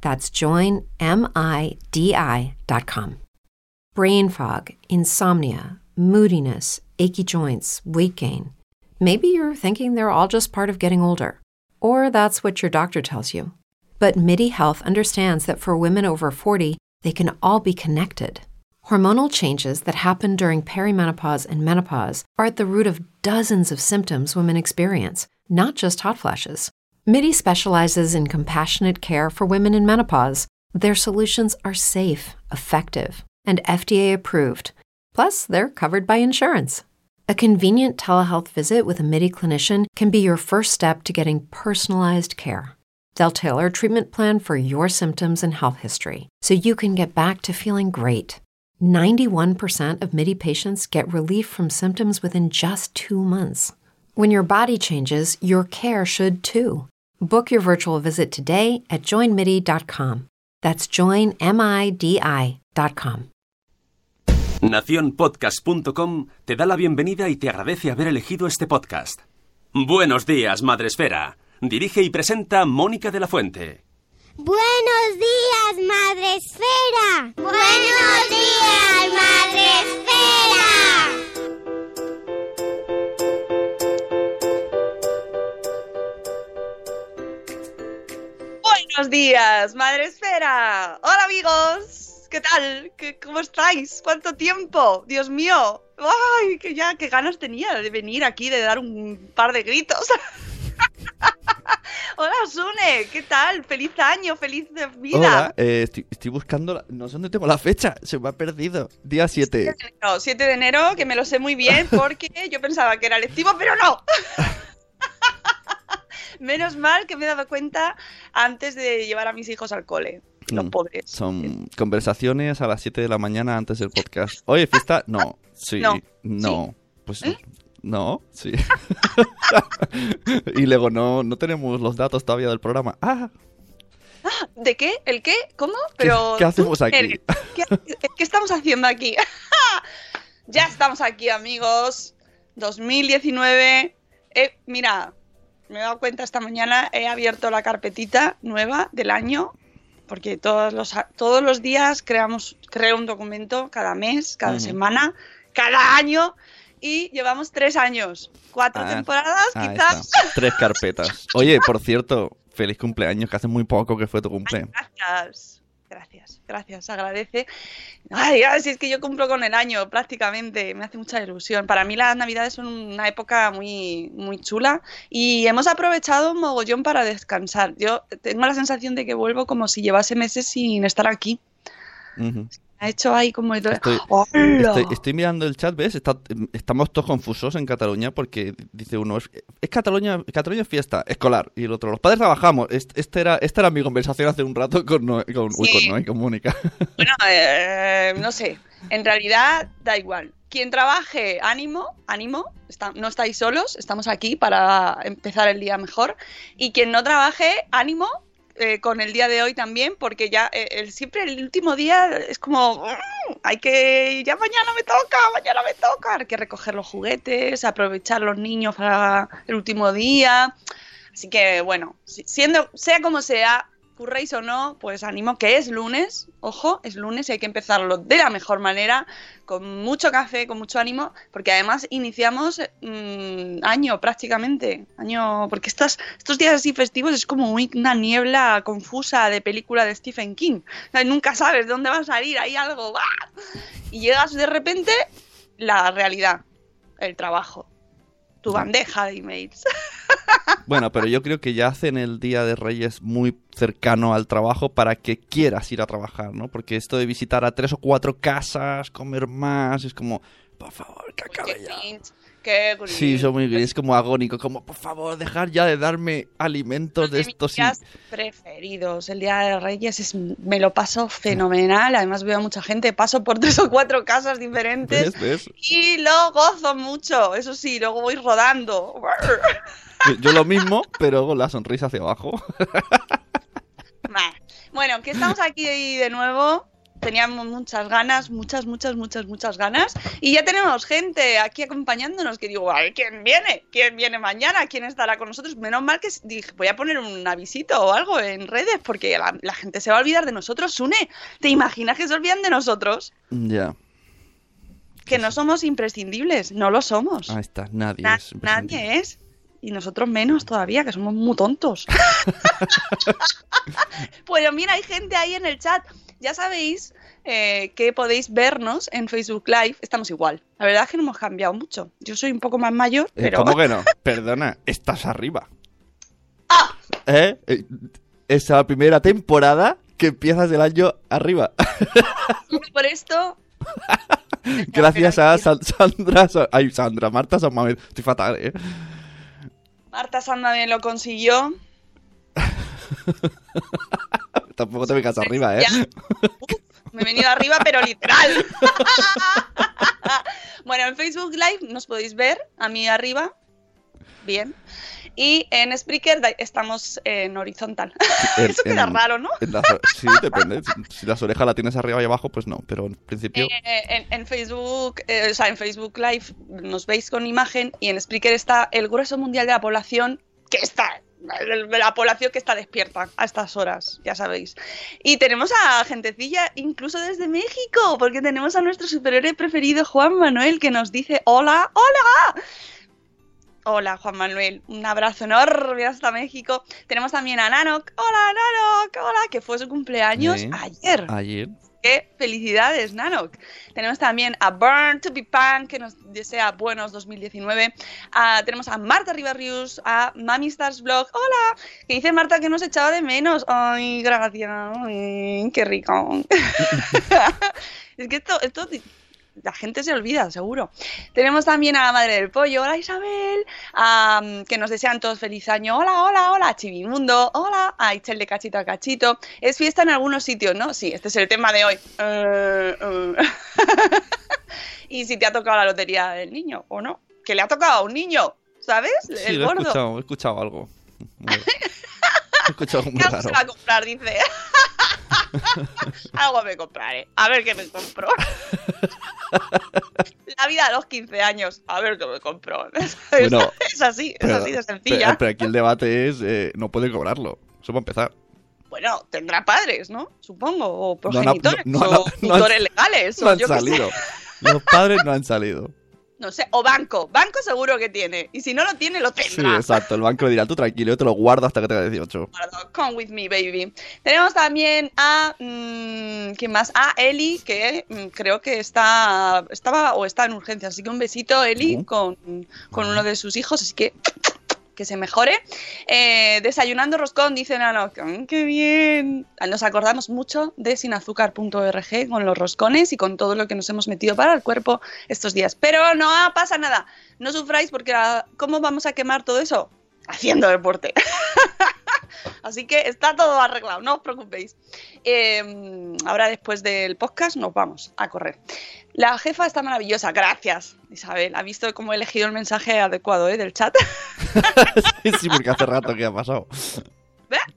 That's joinmidi.com. Brain fog, insomnia, moodiness, achy joints, weight gain. Maybe you're thinking they're all just part of getting older, or that's what your doctor tells you. But MIDI Health understands that for women over 40, they can all be connected. Hormonal changes that happen during perimenopause and menopause are at the root of dozens of symptoms women experience, not just hot flashes. MIDI specializes in compassionate care for women in menopause. Their solutions are safe, effective, and FDA approved. Plus, they're covered by insurance. A convenient telehealth visit with a MIDI clinician can be your first step to getting personalized care. They'll tailor a treatment plan for your symptoms and health history so you can get back to feeling great. 91% of MIDI patients get relief from symptoms within just two months. When your body changes, your care should too. Book your virtual visit today at joinmidi.com. That's joinmidi.com. Naciónpodcast.com te da la bienvenida y te agradece haber elegido este podcast. Buenos días, Madresfera. Dirige y presenta Mónica de la Fuente. Buenos días, Madre Esfera. Buenos días, Madre Buenos días, Madre Esfera. Hola amigos, ¿qué tal? ¿Qué- ¿Cómo estáis? ¿Cuánto tiempo? Dios mío. Ay, que ya, qué ganas tenía de venir aquí, de dar un par de gritos. Hola Sune, ¿qué tal? Feliz año, feliz de vida. Hola, eh, estoy, estoy buscando, la- no sé dónde tengo la fecha, se me ha perdido. Día 7. No, 7 de enero, que me lo sé muy bien porque yo pensaba que era lectivo, pero no. Menos mal que me he dado cuenta antes de llevar a mis hijos al cole. Los Mm, pobres. Son conversaciones a las 7 de la mañana antes del podcast. Oye, fiesta, no, sí, No, no, pues ¿Eh? no, sí. y luego no, no tenemos los datos todavía del programa. Ah, ¿De qué? ¿El qué? ¿Cómo? ¿qué, Pero qué hacemos aquí? ¿Qué, qué estamos haciendo aquí? ya estamos aquí, amigos. 2019. Eh, mira, me he dado cuenta esta mañana, he abierto la carpetita nueva del año, porque todos los, todos los días creamos, creo un documento cada mes, cada semana, cada año, y llevamos tres años, cuatro Ah, temporadas, quizás. está, tres carpetas. Oye, por cierto, feliz cumpleaños, que hace muy poco que fue tu cumple. Gracias, gracias, gracias, agradece. Ay, ay, si es que yo cumplo con el año prácticamente, me hace mucha ilusión. Para mí las navidades son una época muy, muy chula y hemos aprovechado un mogollón para descansar. Yo tengo la sensación de que vuelvo como si llevase meses sin estar aquí. Ha hecho ahí como... el- Estoy-. Estoy, estoy mirando el chat, ¿ves? Está- estamos todos confusos en Cataluña porque dice uno, es, es Cataluña, Cataluña es fiesta escolar. Y el otro, los padres trabajamos. Est- Este era, esta era mi conversación hace un rato con Noé, con, uy, con Noé, con Mónica. Bueno, eh, no sé. En realidad da igual. Quien trabaje, ánimo, ánimo. está- no estáis solos, estamos aquí para empezar el día mejor. Y quien no trabaje, ánimo. Eh, con el día de hoy también, porque ya eh, el, siempre el último día es como, "Mm, hay que, ya mañana me toca, mañana me toca, hay que recoger los juguetes, aprovechar los niños para el último día. Así que bueno, si- siendo, sea como sea, curréis o no, pues animo que es lunes, ojo, es lunes y hay que empezarlo de la mejor manera, con mucho café, con mucho ánimo, porque además iniciamos mm, año prácticamente, año, porque estas, estos días así festivos es como una niebla confusa de película de Stephen King, O sea, nunca sabes de dónde va a salir, hay algo, y llegas de repente la realidad, el trabajo, tu bandeja de emails. Bueno, pero yo creo que ya hacen el Día de Reyes muy cercano al trabajo para que quieras ir a trabajar, ¿no? Porque esto de visitar a tres o cuatro casas, comer más, es como, por favor, que acabe ya. Qué Sí, cringe. son muy es como agónico, como por favor, dejar ya de darme alimentos de de mis estos y... días preferidos. El Día de Reyes es, me lo paso fenomenal. Además veo a mucha gente, paso por tres o cuatro casas diferentes ¿Ves? ¿Ves? y lo gozo mucho. Eso sí, luego voy rodando. Yo- lo mismo, pero con la sonrisa hacia abajo. Bueno, que estamos aquí de nuevo. Teníamos muchas ganas, muchas, muchas, muchas, muchas ganas. Y ya tenemos gente aquí acompañándonos que digo, a ver, ¿quién viene? ¿Quién viene mañana? ¿Quién estará con nosotros? Menos mal que dije, voy a poner un avisito o algo en redes porque la, la gente se va a olvidar de nosotros. Sune, ¿te imaginas que se olvidan de nosotros? ya, Que no somos imprescindibles, no lo somos. ahí está, nadie Na- es. nadie es. Y nosotros menos todavía, que somos muy tontos. bueno, mira, hay gente ahí en el chat. Ya sabéis eh, que podéis vernos en Facebook Live. Estamos igual. La verdad es que no hemos cambiado mucho. Yo soy un poco más mayor, Eh, pero... ¿Cómo que no? Perdona, estás arriba. ¡Ah! ¿Eh? Eh, Esa primera temporada que empiezas el año arriba. Por esto... Gracias a San- Sandra. Sa- Ay, Sandra, Marta San Mamés. Estoy fatal, ¿eh? Marta Sanda me lo consiguió. Tampoco te vengas arriba, ¿eh? Uf, me he venido arriba, pero literal. bueno, en Facebook Live nos podéis ver, a mí arriba. Bien. Y en Spreaker estamos en horizontal. En- Eso queda en- raro, ¿no? sí, depende. Si, las orejas la tienes arriba y abajo, pues no. Pero en principio. Eh, en, en Facebook, eh, o sea, en Facebook Live nos veis con imagen y en Spreaker está el grueso mundial de la población que está, la población que está despierta a estas horas, ya sabéis. Y tenemos a gentecilla incluso desde México, porque tenemos a nuestro superhéroe preferido Juan Manuel que nos dice hola, hola. Hola Juan Manuel, un abrazo enorme hasta México. Tenemos también a Nanok, hola Nanok, hola, que fue su cumpleaños Sí. ayer. Ayer. ¡Qué felicidades, Nanok! Tenemos también a Burn to be Punk, que nos desea buenos 2019. Ah, tenemos a Marta Ribarrius, a Mami Stars Blog. ¡Hola! Que dice Marta que nos echaba de menos. ¡Ay, gracias! ¡Qué rico! es que esto, esto la gente se olvida, seguro. Tenemos también a la Madre del Pollo. ¡Hola, Isabel! Que nos desean todos feliz año. ¡Hola, hola, hola! Chivimundo. ¡Hola! A Itzel de cachito a cachito. Es fiesta en algunos sitios, ¿no? Sí, este es el tema de hoy. Eh, eh. y si te ha tocado la lotería del niño o no. Que le ha tocado a un niño, ¿sabes? Sí, el lo he gordo. escuchado, he escuchado algo. He escuchado algo muy ¿Qué algo raro. se va a comprar? Dice. algo me compraré. A ver qué me compro. La vida a los 15 años. A ver qué me compro. Es, Bueno, es así, es así de sencilla. pero aquí el debate es: eh, no puede cobrarlo. Eso va a empezar. Bueno, tendrá padres, ¿no? Supongo. O no, progenitores. no, no, o no, han- tutores legales. No o han yo salido. Los padres no han salido. No sé. O banco. Banco seguro que tiene. Y si no lo tiene, lo Sí, tendrá. exacto. El banco le dirá: tú tranquilo, yo te lo guardo hasta que tenga 18. Guardo, Come with me, baby. Tenemos también a. mm, ¿Quién más? A Eli, que mm, creo que está. Estaba o está en urgencia. Así que un besito, Eli, Uh. con, con uno de sus hijos. Así que. Que se mejore. Eh, desayunando roscón, dice Nano. "Mm, ¡Qué bien! Nos acordamos mucho de sinazúcar.org con los roscones y con todo lo que nos hemos metido para el cuerpo estos días. Pero no pasa nada. No sufráis porque ah, ¿cómo vamos a quemar todo eso? Haciendo deporte. Así que está todo arreglado, no os preocupéis. Eh, ahora después del podcast nos vamos a correr. La jefa está maravillosa, gracias Isabel. Ha visto cómo he elegido el mensaje adecuado ¿eh? del chat. sí, porque hace rato que ha pasado.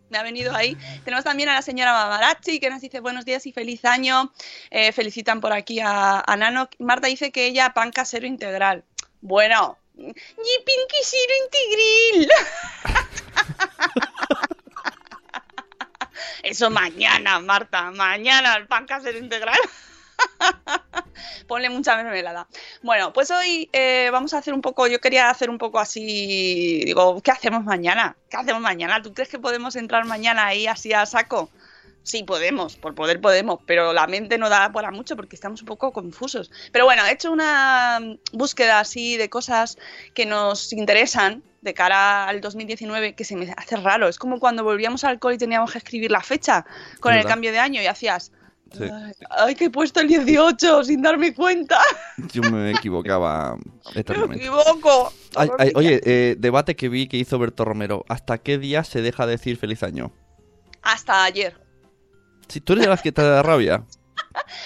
Me ha venido ahí. Tenemos también a la señora Mamarachi que nos dice buenos días y feliz año. Eh, felicitan por aquí a, a Nano. Marta dice que ella pan casero integral. Bueno, y pan casero integral. Eso mañana, Marta, mañana el pan casero integral. Ponle mucha mermelada. Bueno, pues hoy eh, vamos a hacer un poco, yo quería hacer un poco así, digo, ¿qué hacemos mañana? ¿Qué hacemos mañana? ¿Tú crees que podemos entrar mañana ahí así a saco? Sí, podemos, por poder podemos, pero la mente no da para mucho porque estamos un poco confusos. Pero bueno, he hecho una búsqueda así de cosas que nos interesan de cara al 2019 que se me hace raro. Es como cuando volvíamos al alcohol y teníamos que escribir la fecha con el cambio de año y hacías... Sí. Ay, que he puesto el 18 sin darme cuenta. Yo me equivocaba Me equivoco. Ay, ay, oye, eh, debate que vi que hizo Berto Romero. ¿Hasta qué día se deja decir feliz año? Hasta ayer. Si tú eres de las que te da rabia,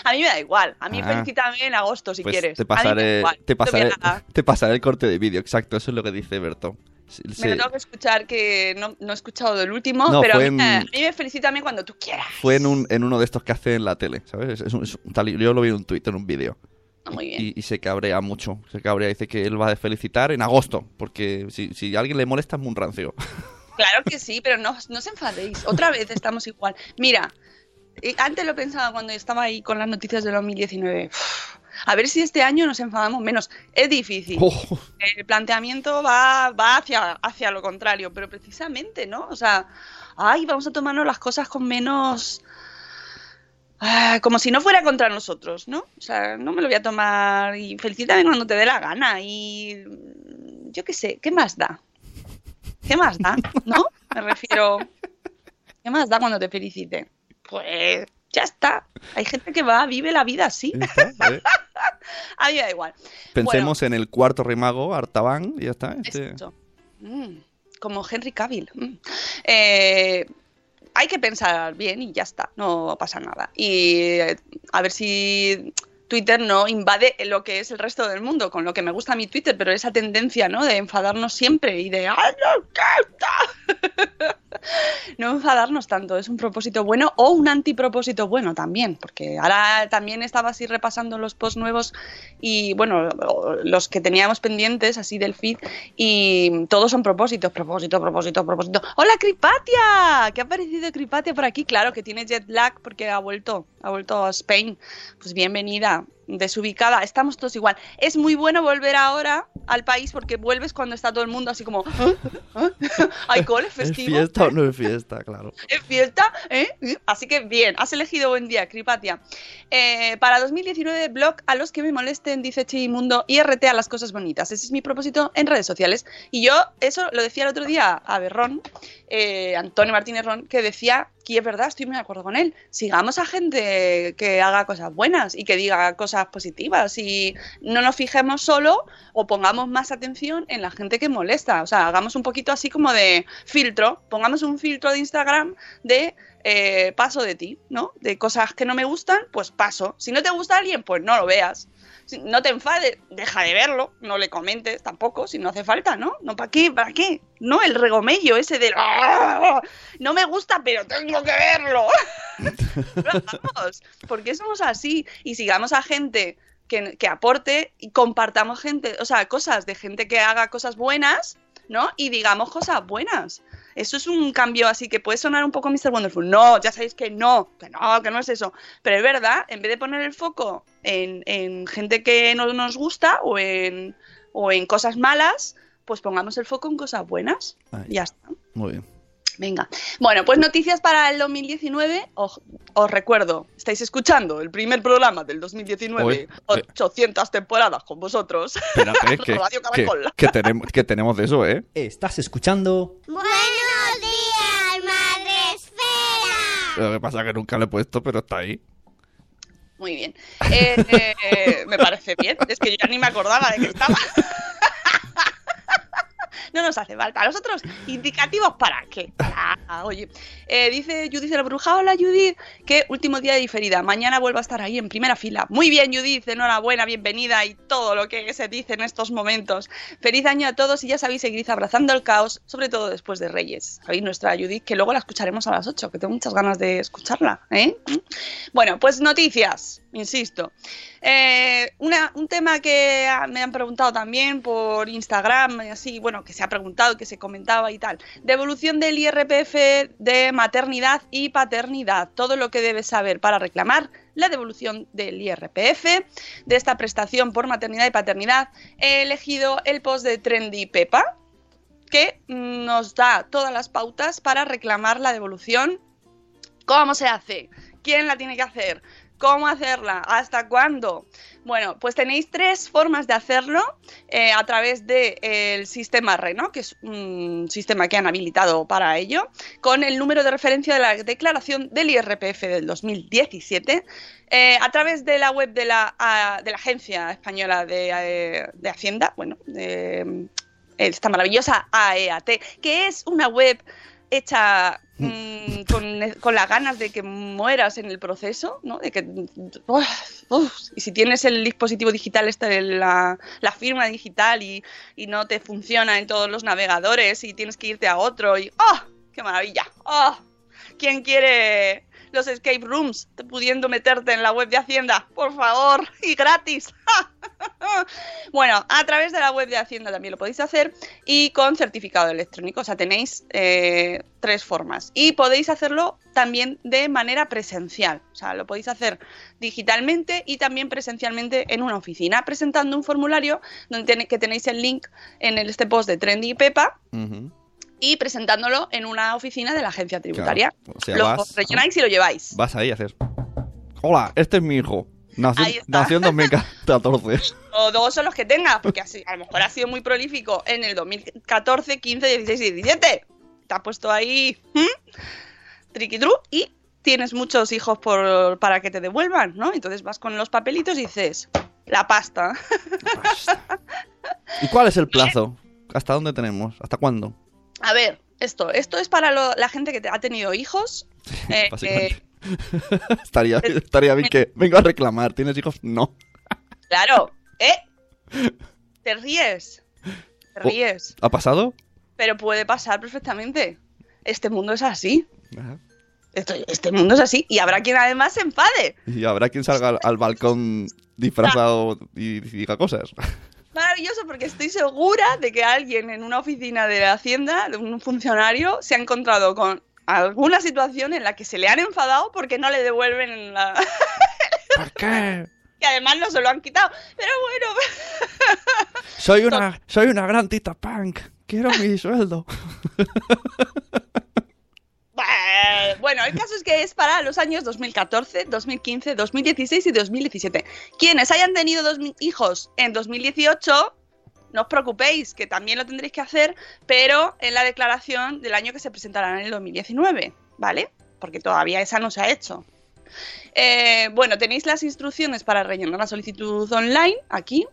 A mí me da igual. A mí Ah. felicítame en agosto si pues quieres. te pasaré, te, pasaré, te pasaré el corte de vídeo. Exacto, eso es lo que dice Berto. Sí, Me sí, lo tengo que escuchar que no, no he escuchado del último, No, pero a mí, me- en- a mí me felicítame cuando tú quieras. Fue en, un, en uno de estos que hace en la tele, ¿sabes? Es un- es un tal- yo lo vi en un tuit, en un vídeo. Ah, Muy bien. Y, y se cabrea mucho. Se cabrea, dice que él va a felicitar en agosto. Porque si, si a alguien le molesta es muy rancio. Claro que sí, pero no, no os enfadéis. Otra vez estamos igual. Mira, antes lo pensaba cuando estaba ahí con las noticias del 2019. Uf, A ver si este año nos enfadamos menos. Es difícil. Oh, El planteamiento va, va hacia, hacia lo contrario, pero precisamente, ¿no? O sea, ay, vamos a tomarnos las cosas con menos... ah, como si no fuera contra nosotros, ¿no? O sea, no me lo voy a tomar y felicítame cuando te dé la gana y mm, yo qué sé, ¿qué más da? ¿Qué más da? ¿No? Me refiero, ¿qué más da cuando te felicite? Pues ya está. Hay gente que va, vive la vida así. está, ¿eh? A mí me da igual. Pensemos en el cuarto rey mago, Artaban, y ya está. este-. Mm, como Henry Cavill. Mm. Eh, hay que pensar bien y ya está, no pasa nada. Y eh, a ver si Twitter no invade lo que es el resto del mundo, con lo que me gusta mi Twitter, pero esa tendencia, ¿no? De enfadarnos siempre y de ¡ay, no! no enfadarnos tanto, es un propósito bueno o un antipropósito bueno también, porque ahora también estaba así repasando los posts nuevos y bueno, los que teníamos pendientes así del feed y todos son propósitos, propósito, propósito, propósito. ¡Hola Cripatia! ¿Qué ha aparecido Cripatia por aquí? Claro que tiene jet lag porque ha vuelto, ha vuelto a Spain. Pues bienvenida, desubicada, estamos todos igual. Es muy bueno volver ahora al país porque vuelves cuando está todo el mundo así como ¿Ah? ¿Ah? hay cole ¿Es festivo. fiesta o no es fiesta? Claro. ¿Es fiesta? ¿Eh? Así que bien, has elegido buen día, Cripatia. Eh, para 2019, blog a los que me molesten, dice Chimundo, y RT a las cosas bonitas. Ese es mi propósito en redes sociales. Y yo, eso lo decía el otro día a Berrón, eh, Antonio Martínez Ron, que decía, que es verdad, estoy muy de acuerdo con él, sigamos a gente que haga cosas buenas y que diga cosas positivas y no nos fijemos solo o pongamos más atención en la gente que molesta. O sea, hagamos un poquito así como de filtro, pongamos un filtro de Instagram de eh, paso de ti, ¿no? De cosas que no me gustan, pues paso. Si no te gusta alguien, pues no lo veas. Si no te enfades, deja de verlo, no le comentes tampoco, si no hace falta, ¿no? No, ¿para qué? ¿Para qué? No, el regomello ese del... "Ah, No me gusta, pero tengo que verlo. Porque somos así y sigamos a gente que, que aporte y compartamos gente, o sea, cosas de gente que haga cosas buenas, ¿no? Y digamos cosas buenas. Eso es un cambio así que puede sonar un poco Mr. Wonderful. No, ya sabéis que no, que no, que no es eso. Pero es verdad, en vez de poner el foco en, en gente que no nos gusta o en, o en cosas malas, pues pongamos el foco en cosas buenas. Ahí. Ya está. Muy bien. Venga. Bueno, pues noticias para el 2019. Os, os recuerdo, estáis escuchando el primer programa del 2019. Uy, eh. 800 temporadas con vosotros. Espérate, que, Radio que, Caracol. que tenemos, que tenemos de eso, ¿eh? Estás escuchando Buenos días, Madre Esfera. Lo que pasa es que nunca lo he puesto, pero está ahí. Muy bien. Eh, eh, me parece bien. Es que yo ya ni me acordaba de que estaba. No nos hace falta. ¿A nosotros indicativos para qué? Ah, oye, eh, dice Judith la Bruja, hola Judith, que último día de diferida, mañana vuelvo a estar ahí en primera fila. Muy bien Judith, enhorabuena, bienvenida y todo lo que se dice en estos momentos. Feliz año a todos y ya sabéis, seguid abrazando el caos, sobre todo después de Reyes. Sabéis nuestra Judith, que luego la escucharemos a las 8, que tengo muchas ganas de escucharla. ¿eh? Bueno, pues noticias, insisto. Eh, un tema que me han preguntado también por Instagram, así, bueno, que se ha preguntado, que se comentaba y tal. Devolución del IRPF de maternidad y paternidad. Todo lo que debes saber para reclamar la devolución del IRPF de esta prestación por maternidad y paternidad. He elegido el post de Trendy Pepa, que mm, nos da todas las pautas para reclamar la devolución ¿Cómo se hace? ¿Quién la tiene que hacer? ¿Cómo hacerla? ¿Hasta cuándo? Bueno, pues tenéis tres formas de hacerlo eh, a través del sistema RENO, que es un sistema que han habilitado para ello, con el número de referencia de la declaración del IRPF del 2017, eh, a través de la web de la, de Agencia Española de, eh, de Hacienda, bueno, de esta maravillosa AEAT, que es una web hecha mm, con, las ganas de que mueras en el proceso, ¿no? De que, y si tienes el dispositivo digital, este, la, la firma digital y, y no te funciona en todos los navegadores y tienes que irte a otro y ¡oh! ¡Qué maravilla! ¡Oh! ¿Quién quiere los escape rooms pudiendo meterte en la web de Hacienda? Por favor, y gratis. bueno, a través de la web de Hacienda también lo podéis hacer y con certificado electrónico. O sea, tenéis eh, tres formas. Y podéis hacerlo también de manera presencial. O sea, lo podéis hacer digitalmente y también presencialmente en una oficina, presentando un formulario donde tiene- que tenéis el link en este post de Trendy y Pepa. Y presentándolo en una oficina de la agencia tributaria. Claro, o sea, lo vas- rellenáis y lo lleváis. Vas ahí a hacer. Hola, este es mi hijo. Nació, en 2014. O dos son los que tengas, porque así, a lo mejor ha sido muy prolífico en el 2014, 15, 16 y 17. Te has puesto ahí triquitru y tienes muchos hijos por, para que te devuelvan, ¿no? Entonces vas con los papelitos y dices, la pasta. ¿Y cuál es el plazo? ¿Hasta dónde tenemos? ¿Hasta cuándo? A ver, esto, esto es para lo- la gente que te- ha tenido hijos. eh, estaría, estaría bien que vengo a reclamar. ¿Tienes hijos? No. claro, ¿eh? Te ríes. Te Oh. ríes. ¿Ha pasado? Pero puede pasar perfectamente. Este mundo es así. Ajá. Este mundo es así. Y habrá quien además se enfade. Y habrá quien salga al, al balcón disfrazado y diga cosas. Maravilloso porque estoy segura de que alguien en una oficina de Hacienda, de un funcionario, se ha encontrado con alguna situación en la que se le han enfadado porque no le devuelven la... ¿Por qué? que además no se lo han quitado. Pero bueno, Soy una, soy una gran tita punk. Quiero mi sueldo. Eh, Bueno, el caso es que es para los años 2014, 2015, 2016 y 2017. Quienes hayan tenido dos hijos en 2018, no os preocupéis, que también lo tendréis que hacer, pero en la declaración del año que se presentará en el 2019, ¿vale? Porque todavía esa no se ha hecho. Eh, bueno, tenéis las instrucciones para rellenar la solicitud online aquí,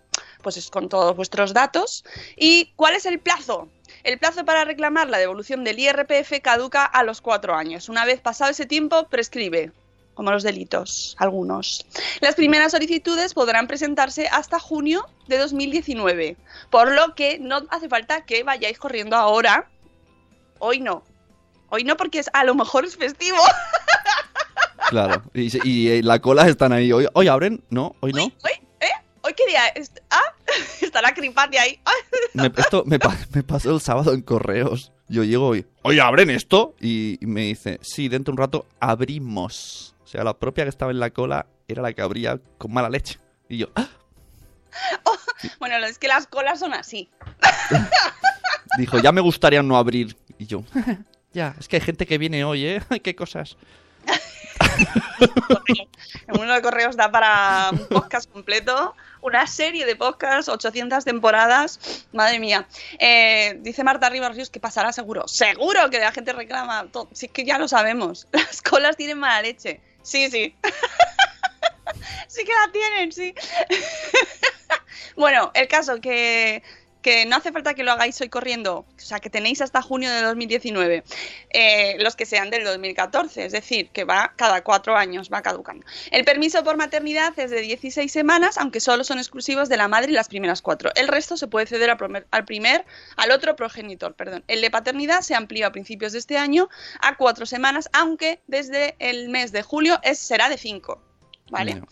pues es con todos vuestros datos. ¿Y cuál es el plazo? El plazo para reclamar la devolución del IRPF caduca a los cuatro años. Una vez pasado ese tiempo, prescribe, como los delitos, algunos. Las primeras solicitudes podrán presentarse hasta junio de 2019, por lo que no hace falta que vayáis corriendo ahora. Hoy no. Hoy no porque es, a lo mejor es festivo. Claro. Y, se- y, eh, la cola están ahí. ¿Hoy, hoy abren? No, hoy no. Hoy, hoy. ¿Hoy qué día es? Ah, estará Cripati ahí. Ah, Me, esto me, pa- me pasó el sábado en correos. Yo llego y, oye, ¿abren esto? Y me dice, sí, dentro de un rato abrimos. O sea, la propia que estaba en la cola era la que abría con mala leche. Y yo, ¡ah! Bueno, es que las colas son así. dijo, ya me gustaría no abrir. Y yo, ya, es que hay gente que viene hoy, ¿eh? Qué cosas. El mundo de correos da para un podcast completo, una serie de podcasts, 800 temporadas. Madre mía. Eh, dice Marta Rivas que pasará seguro. Seguro que la gente reclama. todo. Si es que ya lo sabemos. Las colas tienen mala leche. Sí, sí. sí que la tienen, sí. bueno, el caso que, que no hace falta que lo hagáis hoy corriendo. O sea, que tenéis hasta junio de 2019 eh, los que sean del 2014, es decir, que va cada cuatro años, va caducando. El permiso por maternidad es de 16 semanas, aunque solo son exclusivos de la madre y las primeras cuatro. El resto se puede ceder al primer, al, otro progenitor, perdón. El de paternidad se amplió a principios de este año a cuatro semanas, aunque desde el mes de julio es, será de cinco, ¿vale?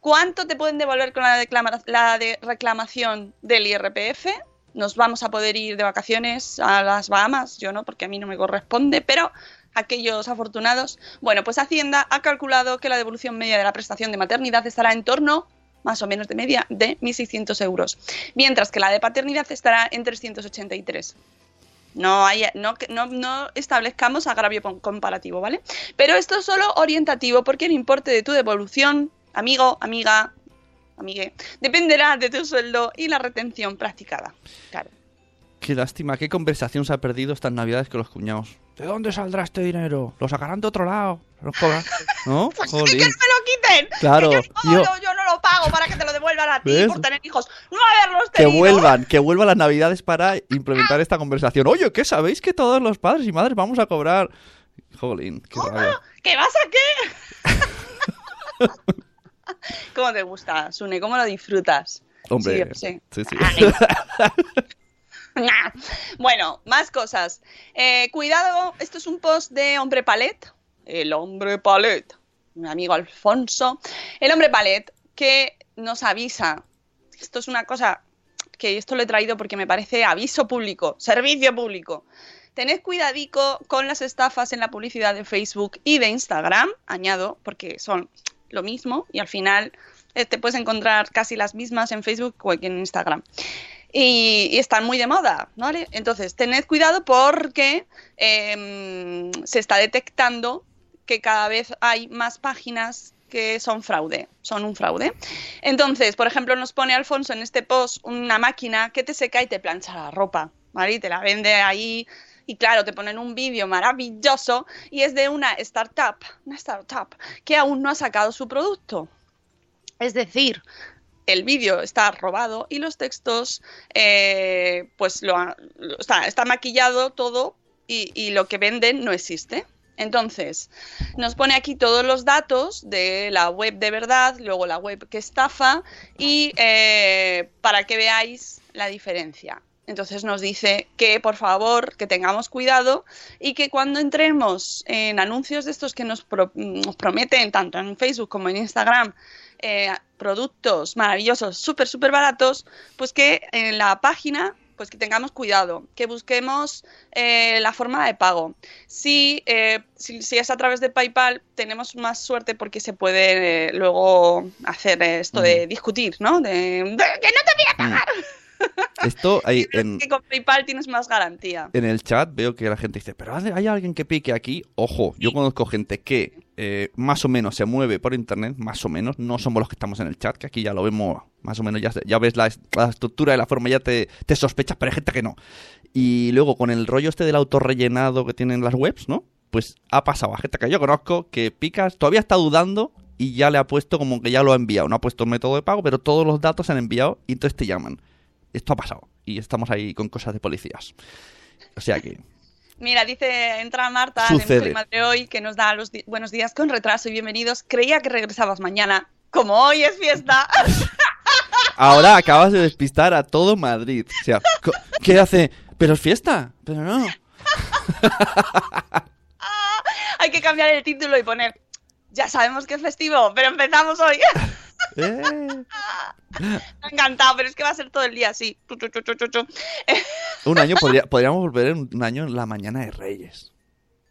¿Cuánto te pueden devolver con la, la de reclamación del IRPF? Nos vamos a poder ir de vacaciones a las Bahamas, yo no, porque a mí no me corresponde, pero aquellos afortunados. Bueno, pues Hacienda ha calculado que la devolución media de la prestación de maternidad estará en torno, más o menos de media, de 1.600 euros, mientras que la de paternidad estará en 383. No, hay, no, no, no establezcamos agravio comparativo, ¿vale? Pero esto es solo orientativo porque el importe de tu devolución, amigo, amiga, amigue, dependerá de tu sueldo y la retención practicada. Claro. Qué lástima, qué conversación se ha perdido estas navidades con los cuñados. ¿De dónde saldrá este dinero? ¿Lo sacarán de otro lado? ¿No? Pues que me lo quiten. Claro, Que yo, no, yo- no lo pago para que te lo devuelvan a ti ¿Ves? por tener hijos. No haberlos Que tenido. vuelvan, que vuelvan las navidades para implementar esta conversación. Oye, ¿qué sabéis que todos los padres y madres vamos a cobrar? Jolín, qué rabia. ¿Qué vas a qué? ¿Cómo te gusta, Sune? ¿Cómo lo disfrutas? Hombre, Sí, sí, sí. Nah. Bueno, más cosas. Eh, cuidado, esto es un post de Hombre Palet. El Hombre Palet. Mi amigo Alfonso. El Hombre Palet que nos avisa. Esto es una cosa que esto lo he traído porque me parece aviso público, servicio público. Tened cuidadico con las estafas en la publicidad de Facebook y de Instagram, añado, porque son lo mismo y al final eh, te puedes encontrar casi las mismas en Facebook o en Instagram. Y, están muy de moda, ¿vale? Entonces, tened cuidado porque em, se está detectando que cada vez hay más páginas que son fraude, son un fraude. Entonces, por ejemplo, nos pone Alfonso en este post una máquina que te seca y te plancha la ropa, ¿vale? Y te la vende ahí y claro, te ponen un vídeo maravilloso y es de una startup, una startup que aún no ha sacado su producto. Es decir, el vídeo está robado y los textos, eh, pues lo, está, maquillado todo y, y lo que venden no existe. Entonces, nos pone aquí todos los datos de la web de verdad, luego la web que estafa y eh, para que veáis la diferencia. Entonces nos dice que por favor que tengamos cuidado y que cuando entremos en anuncios de estos que nos, pro- nos prometen tanto en Facebook como en Instagram eh, productos maravillosos, súper, súper baratos, pues que en la página pues que tengamos cuidado, que busquemos eh, la forma de pago. Si, eh, si, si es a través de PayPal, tenemos más suerte porque se puede eh, luego hacer esto de discutir, ¿no? De, de que no te voy a pagar. Esto hay en, Que con PayPal tienes más garantía. en el chat veo que la gente dice, pero ¿hay alguien que pique aquí? Ojo, yo conozco gente que eh, más o menos se mueve por internet, más o menos, no somos los que estamos en el chat, que aquí ya lo vemos, más o menos ya, ya ves la, la estructura y la forma, ya te, te sospechas, pero hay gente que no. Y luego con el rollo este del autorrellenado que tienen las webs, ¿no? Pues ha pasado a gente que yo conozco que picas, todavía está dudando y ya le ha puesto como que ya lo ha enviado. No ha puesto método de pago, pero todos los datos se han enviado y entonces te llaman. Esto ha pasado y estamos ahí con cosas de policías. O sea que... Mira, dice, entra Marta Sucede. de Mujer y Madre hoy, que nos da los di- buenos días con retraso y bienvenidos. Creía que regresabas mañana. Como hoy es fiesta. Ahora acabas de despistar a todo Madrid. O sea, ¿qué hace? Pero es fiesta. Pero no. Hay que cambiar el título y poner. Ya sabemos que es festivo, pero empezamos hoy. Eh. Me ha encantado, pero es que va a ser todo el día así. Un año podría, podríamos volver en un año en la mañana de Reyes.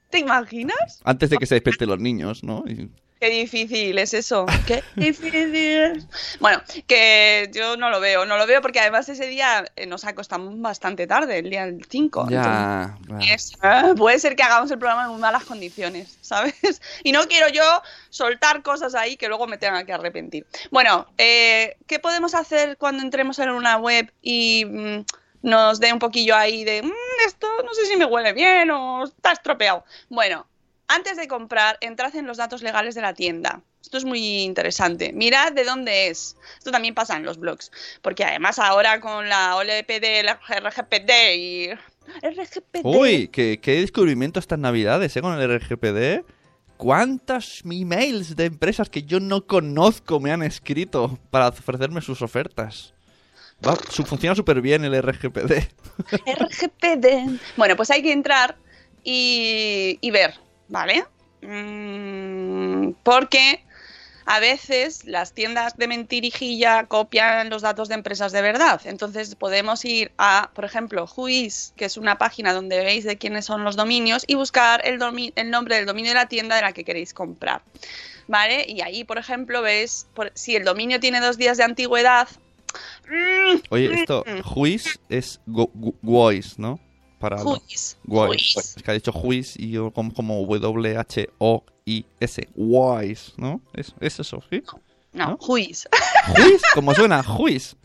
¿Te imaginas? Antes de que se despierten los niños, ¿no? Y- Qué difícil es eso. Qué difícil es. Bueno, que yo no lo veo, no lo veo porque además ese día eh, nos acostamos bastante tarde, el día del 5. Ya. claro. Es- ah, puede ser que hagamos el programa en muy malas condiciones, ¿sabes? Y no quiero yo soltar cosas ahí que luego me tenga que arrepentir. Bueno, eh, ¿qué podemos hacer cuando entremos en una web y mm, nos dé un poquillo ahí de "Mm, esto no sé si me huele bien o está estropeado? Bueno, antes de comprar, entrad en los datos legales de la tienda. Esto es muy interesante. Mirad de dónde es. Esto también pasa en los blogs. Porque además ahora con la OLPD, el RGPD y... RGPD. Uy, qué, qué descubrimiento estas navidades, ¿eh? Con el RGPD. ¿Cuántos emails de empresas que yo no conozco me han escrito para ofrecerme sus ofertas? Va, funciona súper bien el RGPD. RGPD. Bueno, pues hay que entrar y, y ver, ¿vale? Mm, porque a veces las tiendas de mentirijilla copian los datos de empresas de verdad. Entonces podemos ir a, por ejemplo, Juiz, que es una página donde veis de quiénes son los dominios, y buscar el, domi- el nombre del dominio de la tienda de la que queréis comprar. ¿Vale? Y ahí, por ejemplo, ves por- si el dominio tiene dos días de antigüedad. mm, Oye, esto, Juiz es go- gu- Guois, ¿no? Para. Wise. Es que ha dicho Juis y yo como, como W-H-O-I-S. Wise, ¿no? Es, es eso, ¿sí? No, ¿No? Juis. Juis, como suena, Juis.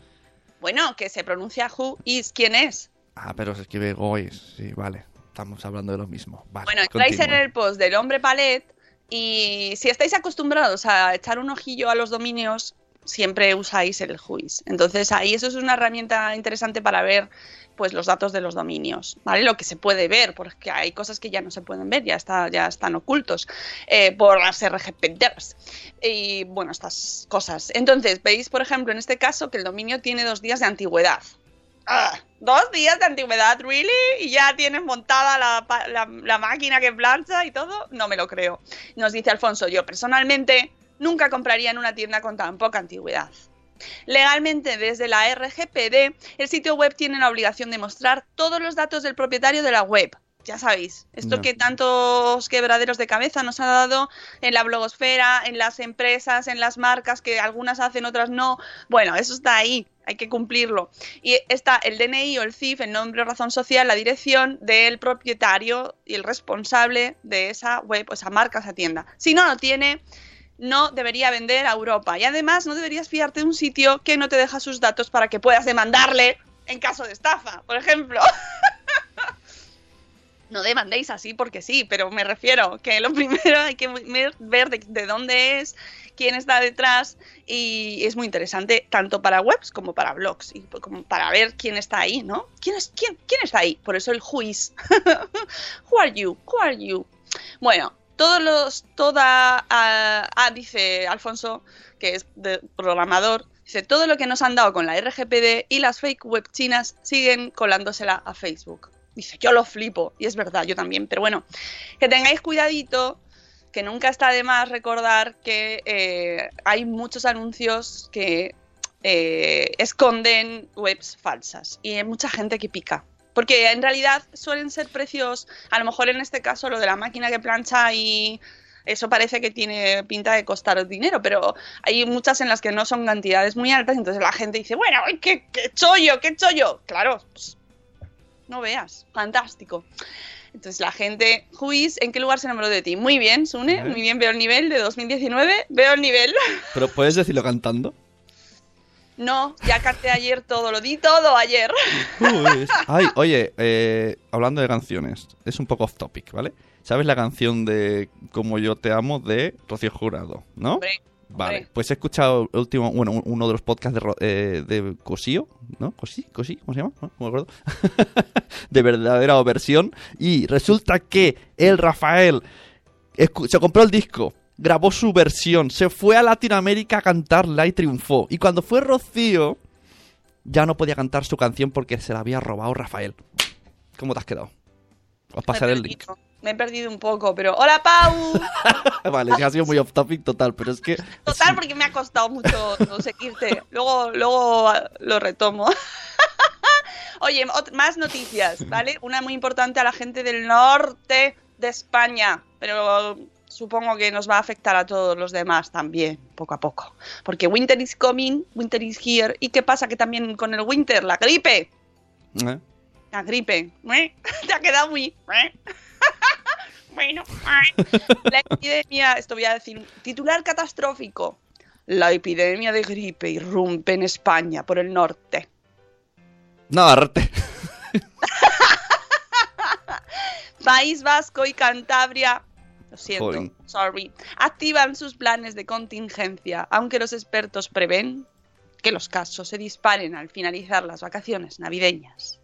Bueno, que se pronuncia is quién es. Ah, pero se escribe Gois. Sí, vale. Estamos hablando de lo mismo. Vale, Bueno, entráis en el post del hombre palet y si estáis acostumbrados a echar un ojillo a los dominios, siempre usáis el juiz. Entonces ahí eso es una herramienta interesante para ver pues los datos de los dominios, ¿vale? Lo que se puede ver, porque hay cosas que ya no se pueden ver, ya, está, ya están ocultos eh, por las RGPDs y bueno, estas cosas. Entonces, veis, por ejemplo, en este caso que el dominio tiene dos días de antigüedad. Ah, dos días de antigüedad, ¿really? Y ya tienes montada la, la- la máquina que plancha y todo. No me lo creo. Nos dice Alfonso, yo personalmente nunca compraría en una tienda con tan poca antigüedad. Legalmente, desde la RGPD, el sitio web tiene la obligación de mostrar todos los datos del propietario de la web. Ya sabéis, esto que tantos quebraderos de cabeza nos ha dado en la blogosfera, en las empresas, en las marcas, que algunas hacen, otras no. Bueno, eso está ahí, hay que cumplirlo. Y está el DNI o el CIF, el nombre o razón social, la dirección del propietario y el responsable de esa web, o esa marca, esa tienda. Si no lo tiene, no debería vender a Europa. Y además no deberías fiarte de un sitio que no te deja sus datos para que puedas demandarle en caso de estafa, por ejemplo. No demandéis así porque sí, pero me refiero que lo primero hay que ver de, de dónde es, quién está detrás y es muy interesante tanto para webs como para blogs y como para ver quién está ahí, ¿no? ¿Quién, es, quién, quién está ahí? Por eso el juiz. Who are you? Who are you? Bueno, todos los, toda, ah, dice Alfonso, que es programador, dice, todo lo que nos han dado con la RGPD y las fake web chinas siguen colándosela a Facebook. Dice, yo lo flipo, y es verdad, yo también, pero bueno, que tengáis cuidadito, que nunca está de más recordar que eh, hay muchos anuncios que eh, esconden webs falsas y hay mucha gente que pica. Porque en realidad suelen ser precios, a lo mejor en este caso lo de la máquina que plancha y eso parece que tiene pinta de costar dinero, pero hay muchas en las que no son cantidades muy altas, entonces la gente dice, bueno, qué, qué chollo, qué chollo. Claro, pues, no veas, fantástico. Entonces la gente, Juiz, ¿en qué lugar se enamoró de ti? Muy bien, Sune, muy bien, veo el nivel de 2019, veo el nivel. Pero puedes decirlo cantando. No, ya canté ayer todo, lo di todo ayer. Uy, Ay, oye, eh, hablando de canciones, es un poco off topic, ¿vale? ¿Sabes la canción de Como yo te amo de Rocío Jurado, no? Hombre, Vale, hombre. pues he escuchado el último, bueno, un- uno de los podcasts de, eh, de Cosío, ¿no? Cosí, Cosí, ¿cómo se llama? No, no me acuerdo. de verdadera versión. Y resulta que el Rafael se compró el disco, grabó su versión, se fue a Latinoamérica a cantarla y triunfó. Y cuando fue Rocío, ya no podía cantar su canción porque se la había robado Rafael. ¿Cómo te has quedado? Os pasaré el link. Me he perdido un poco, pero hola Pau. vale, que ha sido muy off topic total, pero es que... Total, porque me ha costado mucho seguirte. Luego, luego lo retomo. Oye, más noticias, ¿vale? Una muy importante a la gente del norte de España, pero supongo que nos va a afectar a todos los demás también, poco a poco. Porque winter is coming, winter is here. ¿Y qué pasa? Que también con el winter, la gripe. ¿eh? La gripe. ¿eh? Te ha quedado muy. ¿eh? bueno. La epidemia, esto voy a decir, titular catastrófico. La epidemia de gripe irrumpe en España por el norte. Navarrete. País Vasco y Cantabria, lo siento, sorry, activan sus planes de contingencia, aunque los expertos prevén que los casos se disparen al finalizar las vacaciones navideñas.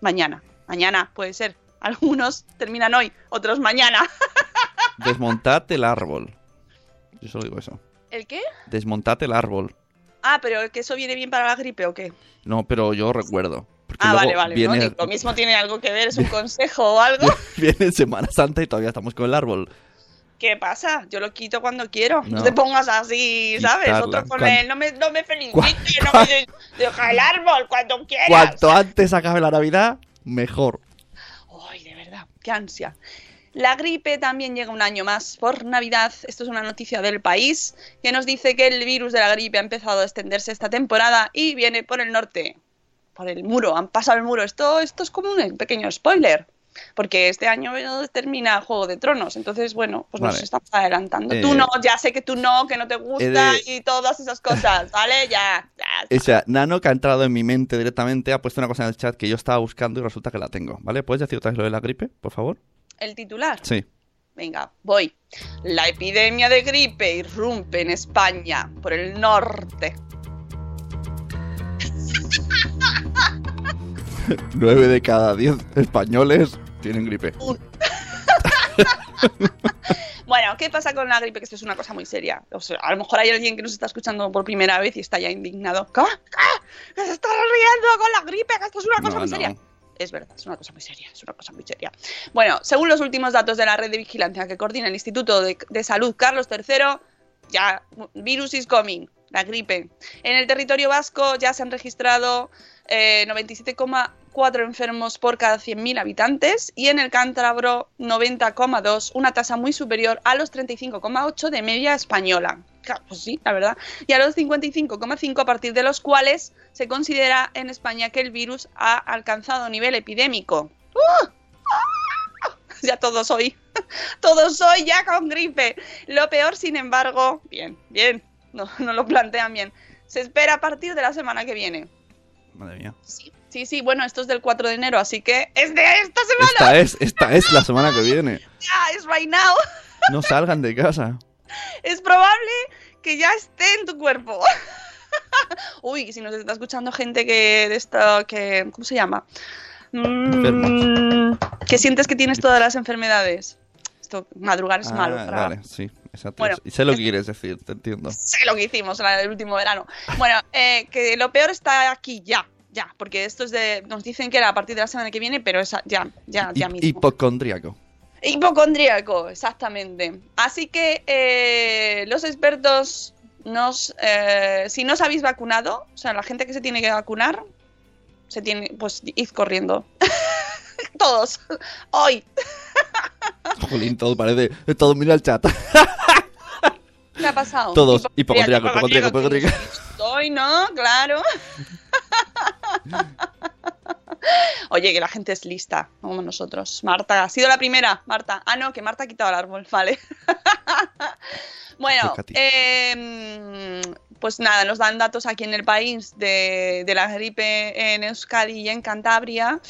Mañana, mañana puede ser. Algunos terminan hoy, otros mañana. Desmontad el árbol. Yo solo digo eso. ¿El qué? Desmontad el árbol. Ah, pero que eso viene bien para la gripe o qué? No, pero yo recuerdo. Porque Ah, vale, vale. Viene, Lo mismo tiene algo que ver, es un consejo o algo. viene Semana Santa y todavía estamos con el árbol. ¿Qué pasa? Yo lo quito cuando quiero. No, No. te pongas así, ¿sabes? Quitarla. Otro con él. No me, no me felicites, no me de- deja el árbol cuando quieras. Cuanto antes acabe la Navidad, mejor. Ay, de verdad, qué ansia. La gripe también llega un año más por Navidad. Esto es una noticia del país que nos dice que el virus de la gripe ha empezado a extenderse esta temporada y viene por el norte. por el muro, han pasado el muro. Esto, esto es como un pequeño spoiler. Porque este año termina Juego de Tronos, entonces bueno, pues Vale. nos estamos adelantando. Eh, tú no, ya sé que tú no, que no te gusta de- y todas esas cosas, ¿vale? Ya, ya. O sea, Nano, que ha entrado en mi mente directamente, ha puesto una cosa en el chat que yo estaba buscando y resulta que la tengo, ¿vale? ¿Puedes decir otra vez lo de la gripe, por favor? El titular. Sí. Venga, voy. La epidemia de gripe irrumpe en España por el norte. 9 de cada 10 españoles tienen gripe. Bueno, ¿qué pasa con la gripe? Que esto es una cosa muy seria. O sea, a lo mejor hay alguien que nos está escuchando por primera vez y está ya indignado. ¿Cómo? ¿Qué? ¿Que se está riendo con la gripe? Que esto es una cosa No, muy no. seria. Es verdad, es una cosa muy seria, es una cosa muy seria. Bueno, según los últimos datos de la red de vigilancia que coordina el Instituto de, de Salud Carlos III, ya, virus is coming, la gripe. En el territorio vasco ya se han registrado eh, 97,4 enfermos por cada 100.000 habitantes y en el cántabro 90,2, una tasa muy superior a los 35,8 de media española. Claro, Pues sí, la verdad. Y a los 55,5 a partir de los cuales se considera en España que el virus ha alcanzado nivel epidémico. ¡Uh! ¡Ah! Ya todos hoy. Todos hoy ya con gripe. Lo peor, sin embargo, bien, bien, no, no lo plantean bien. Se espera a partir de la semana que viene. Madre mía. Sí, sí, sí, bueno, esto es del 4 de enero, así que es de esta semana. Esta es, esta es la semana que viene. Ya, es right now. No salgan de casa. Es probable que ya esté en tu cuerpo. Uy, si nos está escuchando gente que de esto, que, ¿cómo se llama? Mm, que sientes que tienes todas las enfermedades. Esto, madrugar es Ah, malo. para- Vale, sí, exacto. Bueno, y sé lo que quieres decir, te entiendo. sé lo que hicimos el último verano. Bueno, eh, que lo peor está aquí ya, ya, porque esto es de, nos dicen que era a partir de la semana que viene, pero es a- ya, ya, ya mismo. Hipocondríaco. Hipocondríaco, exactamente. Así que eh, los expertos nos, eh, si no os habéis vacunado, o sea, la gente que se tiene que vacunar, se tiene, pues id corriendo. Todos, hoy. Jolín, todo parece. Todo mira el chat. ¿Qué ha pasado? Todos, hipocondríaco, hipocondríaco, hipocondríaco. Estoy, ¿no? Claro. Oye, que la gente es lista, como nosotros. Marta, ha sido la primera, Marta. Ah, no, que Marta ha quitado el árbol, vale. bueno, eh, pues nada, nos dan datos aquí en el país de, de la gripe en Euskadi y en Cantabria.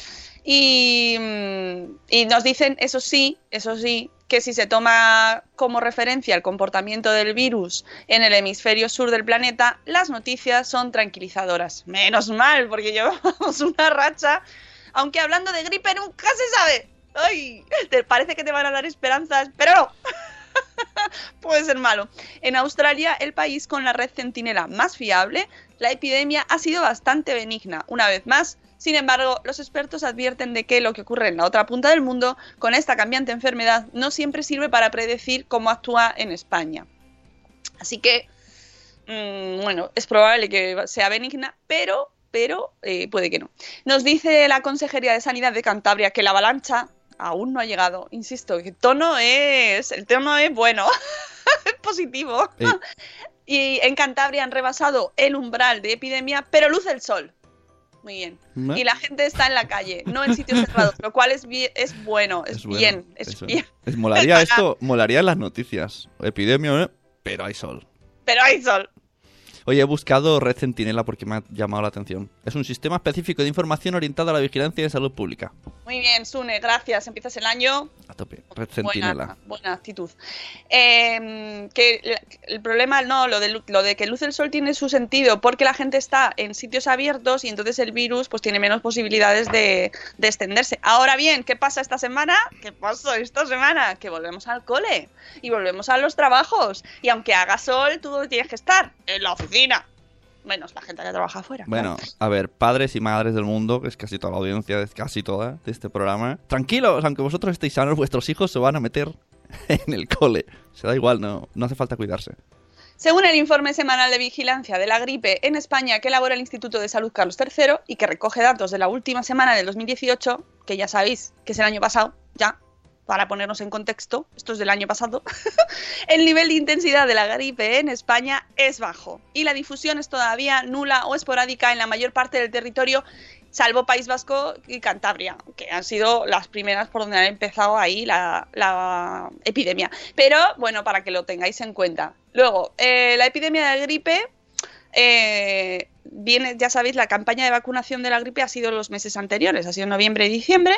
Y, mm, y nos dicen, eso sí, eso sí, que si se toma como referencia el comportamiento del virus en el hemisferio sur del planeta, las noticias son tranquilizadoras. Menos mal, porque llevamos una racha. Aunque hablando de gripe nunca se sabe. ¡Ay! Te parece que te van a dar esperanzas, pero no. Puede ser malo. En Australia, el país con la red centinela más fiable, la epidemia ha sido bastante benigna. Una vez más, sin embargo, los expertos advierten de que lo que ocurre en la otra punta del mundo con esta cambiante enfermedad no siempre sirve para predecir cómo actúa en España. Así que, mm, bueno, es probable que sea benigna, pero, pero eh, puede que no. Nos dice la Consejería de Sanidad de Cantabria que la avalancha aún no ha llegado. Insisto, que el tono es, el tono es bueno, es positivo. Y en Cantabria han rebasado el umbral de epidemia, pero luce el sol. Muy bien. Y la gente está en la calle, no en sitios cerrados, lo cual es, es bueno, es, bueno, bien, es eso. bien. Es- molaría esto, molaría en las noticias. Epidemia, ¿eh? pero hay sol. Pero hay sol. Oye, he buscado Red Centinela porque me ha llamado la atención. Es un sistema específico de información orientado a la vigilancia de salud pública. Muy bien, Sune, gracias. Empiezas el año A tope. Red Centinela. Buena, buena actitud. Eh, que el, problema, no, lo de, lo de que luce el sol tiene su sentido porque la gente está en sitios abiertos y entonces el virus pues tiene menos posibilidades de, de extenderse. Ahora bien, ¿qué pasa esta semana? ¿Qué pasó esta semana? Que volvemos al cole y volvemos a los trabajos. Y aunque haga sol, tú tienes que estar en la oficina. Menos la gente que trabaja afuera. Bueno, a ver, padres y madres del mundo, que es casi toda la audiencia, es casi toda de este programa. Tranquilos, aunque vosotros estéis sanos, vuestros hijos se van a meter en el cole. Se da igual, no, no hace falta cuidarse. Según el informe semanal de vigilancia de la gripe en España que elabora el Instituto de Salud Carlos III y que recoge datos de la última semana del 2018, que ya sabéis que es el año pasado, ya, para ponernos en contexto, esto es del año pasado, el nivel de intensidad de la gripe en España es bajo y la difusión es todavía nula o esporádica en la mayor parte del territorio salvo País Vasco y Cantabria, que han sido las primeras por donde ha empezado ahí la, epidemia. Pero bueno, para que lo tengáis en cuenta. Luego, eh, la epidemia de gripe eh, viene, ya sabéis, la campaña de vacunación de la gripe ha sido los meses anteriores, ha sido noviembre y diciembre,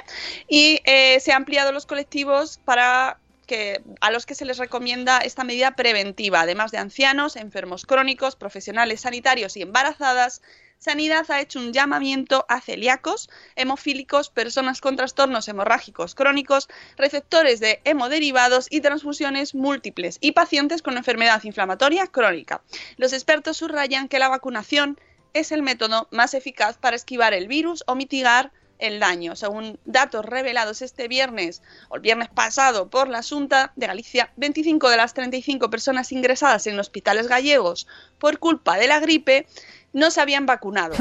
y eh, se han ampliado los colectivos para que, a los que se les recomienda esta medida preventiva, además de ancianos, enfermos crónicos, profesionales sanitarios y embarazadas. Sanidad ha hecho un llamamiento a celíacos, hemofílicos, personas con trastornos hemorrágicos crónicos, receptores de hemoderivados y transfusiones múltiples y pacientes con enfermedad inflamatoria crónica. Los expertos subrayan que la vacunación es el método más eficaz para esquivar el virus o mitigar el daño. Según datos revelados este viernes o el viernes pasado por la Junta de Galicia, 25 de las 35 personas ingresadas en hospitales gallegos por culpa de la gripe no se habían vacunado.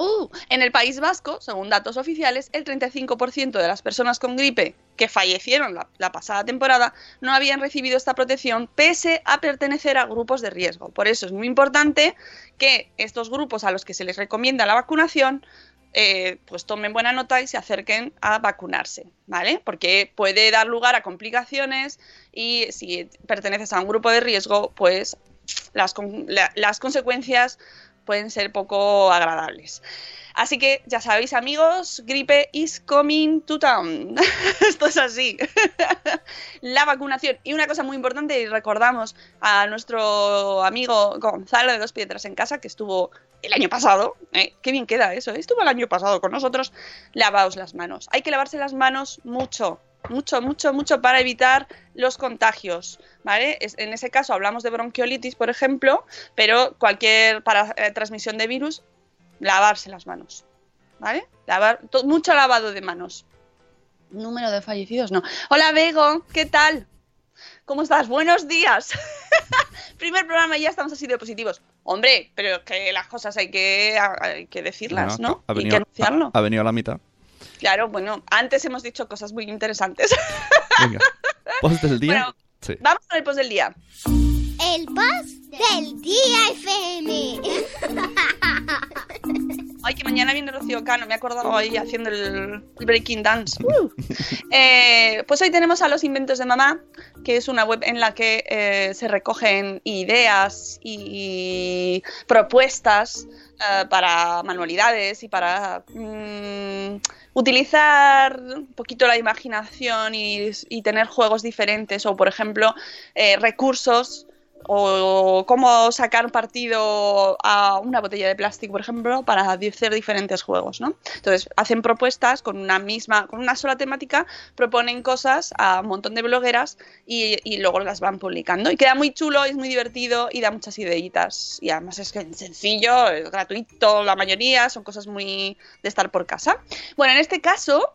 Uh, en el País Vasco, según datos oficiales, el 35% de las personas con gripe que fallecieron la, la, pasada temporada no habían recibido esta protección pese a pertenecer a grupos de riesgo. Por eso es muy importante que estos grupos a los que se les recomienda la vacunación eh, pues tomen buena nota y se acerquen a vacunarse, ¿vale? Porque puede dar lugar a complicaciones y si perteneces a un grupo de riesgo, pues las, la, las consecuencias pueden ser poco agradables. Así que ya sabéis, amigos, gripe is coming to town. Esto es así. la vacunación. Y una cosa muy importante, y recordamos a nuestro amigo Gonzalo de Dos Piedras en Casa, que estuvo el año pasado. ¿eh? Qué bien queda eso. ¿eh? Estuvo el año pasado con nosotros. Lavaos las manos. Hay que lavarse las manos mucho. Mucho, mucho, mucho para evitar los contagios, ¿vale? En ese caso hablamos de bronquiolitis, por ejemplo, pero cualquier para, eh, transmisión de virus lavarse las manos. ¿Vale? Lavar, mucho lavado de manos. Número de fallecidos, no. Hola, Bego, ¿qué tal? ¿Cómo estás? Buenos días. Primer programa y ya estamos así de positivos. Hombre, pero que las cosas hay que, hay que decirlas, ¿no? Ha venido, y que anunciarlo. Ha, ha, venido a la mitad. Claro, bueno, antes hemos dicho cosas muy interesantes. Venga, post del día. Bueno, sí. Vamos con el post del día. El post del día FM. Ay, que mañana viene Rocío Cano, me he acordado ahí haciendo el, el Breaking Dance. Uh. Eh, pues hoy tenemos a Los Inventos de Mamá, que es una web en la que eh, se recogen ideas y propuestas eh, para manualidades y para mmm, utilizar un poquito la imaginación y, y, tener juegos diferentes o, por ejemplo, eh, recursos o cómo sacar partido a una botella de plástico, por ejemplo, para hacer diferentes juegos, ¿no? Entonces, hacen propuestas con una misma, con una sola temática, proponen cosas a un montón de blogueras y, luego las van publicando. Y queda muy chulo, es muy divertido y da muchas ideitas. Y además es sencillo, es gratuito, la mayoría, son cosas muy de estar por casa. Bueno, en este caso,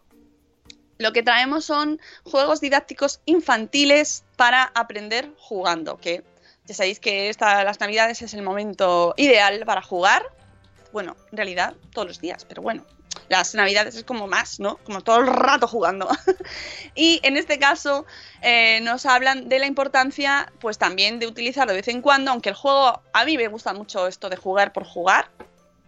lo que traemos son juegos didácticos infantiles para aprender jugando, que ya sabéis que esta, las navidades es el momento ideal para jugar. Bueno, en realidad todos los días, pero bueno, las navidades es como más, ¿no? Como todo el rato jugando. y en este caso eh, nos hablan de la importancia, pues también de utilizar de vez en cuando, aunque el juego, a mí me gusta mucho esto de jugar por jugar,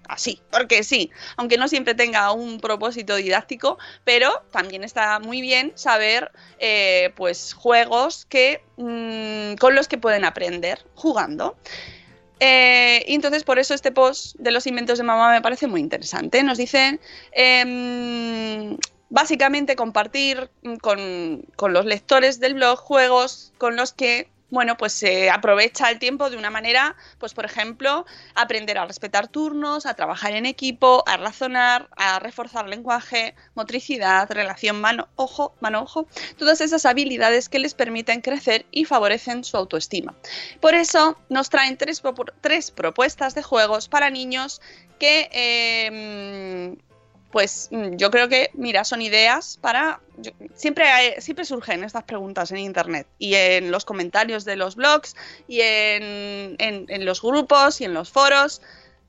así, porque sí, aunque no siempre tenga un propósito didáctico, pero también está muy bien saber eh, pues juegos que mmm, con los que pueden aprender jugando. Eh, y entonces por eso este post de los inventos de mamá me parece muy interesante. Nos dicen eh, básicamente compartir con, con los lectores del blog juegos con los que bueno, pues se aprovecha el tiempo de una manera, pues por ejemplo, aprender a respetar turnos, a trabajar en equipo, a razonar, a reforzar lenguaje, motricidad, relación mano-ojo, mano-ojo, todas esas habilidades que les permiten crecer y favorecen su autoestima. Por eso nos traen tres, tres propuestas de juegos para niños que eh, pues yo creo que, mira, son ideas para... Siempre, hay, siempre surgen estas preguntas en Internet y en los comentarios de los blogs y en, en, en, los grupos y en los foros.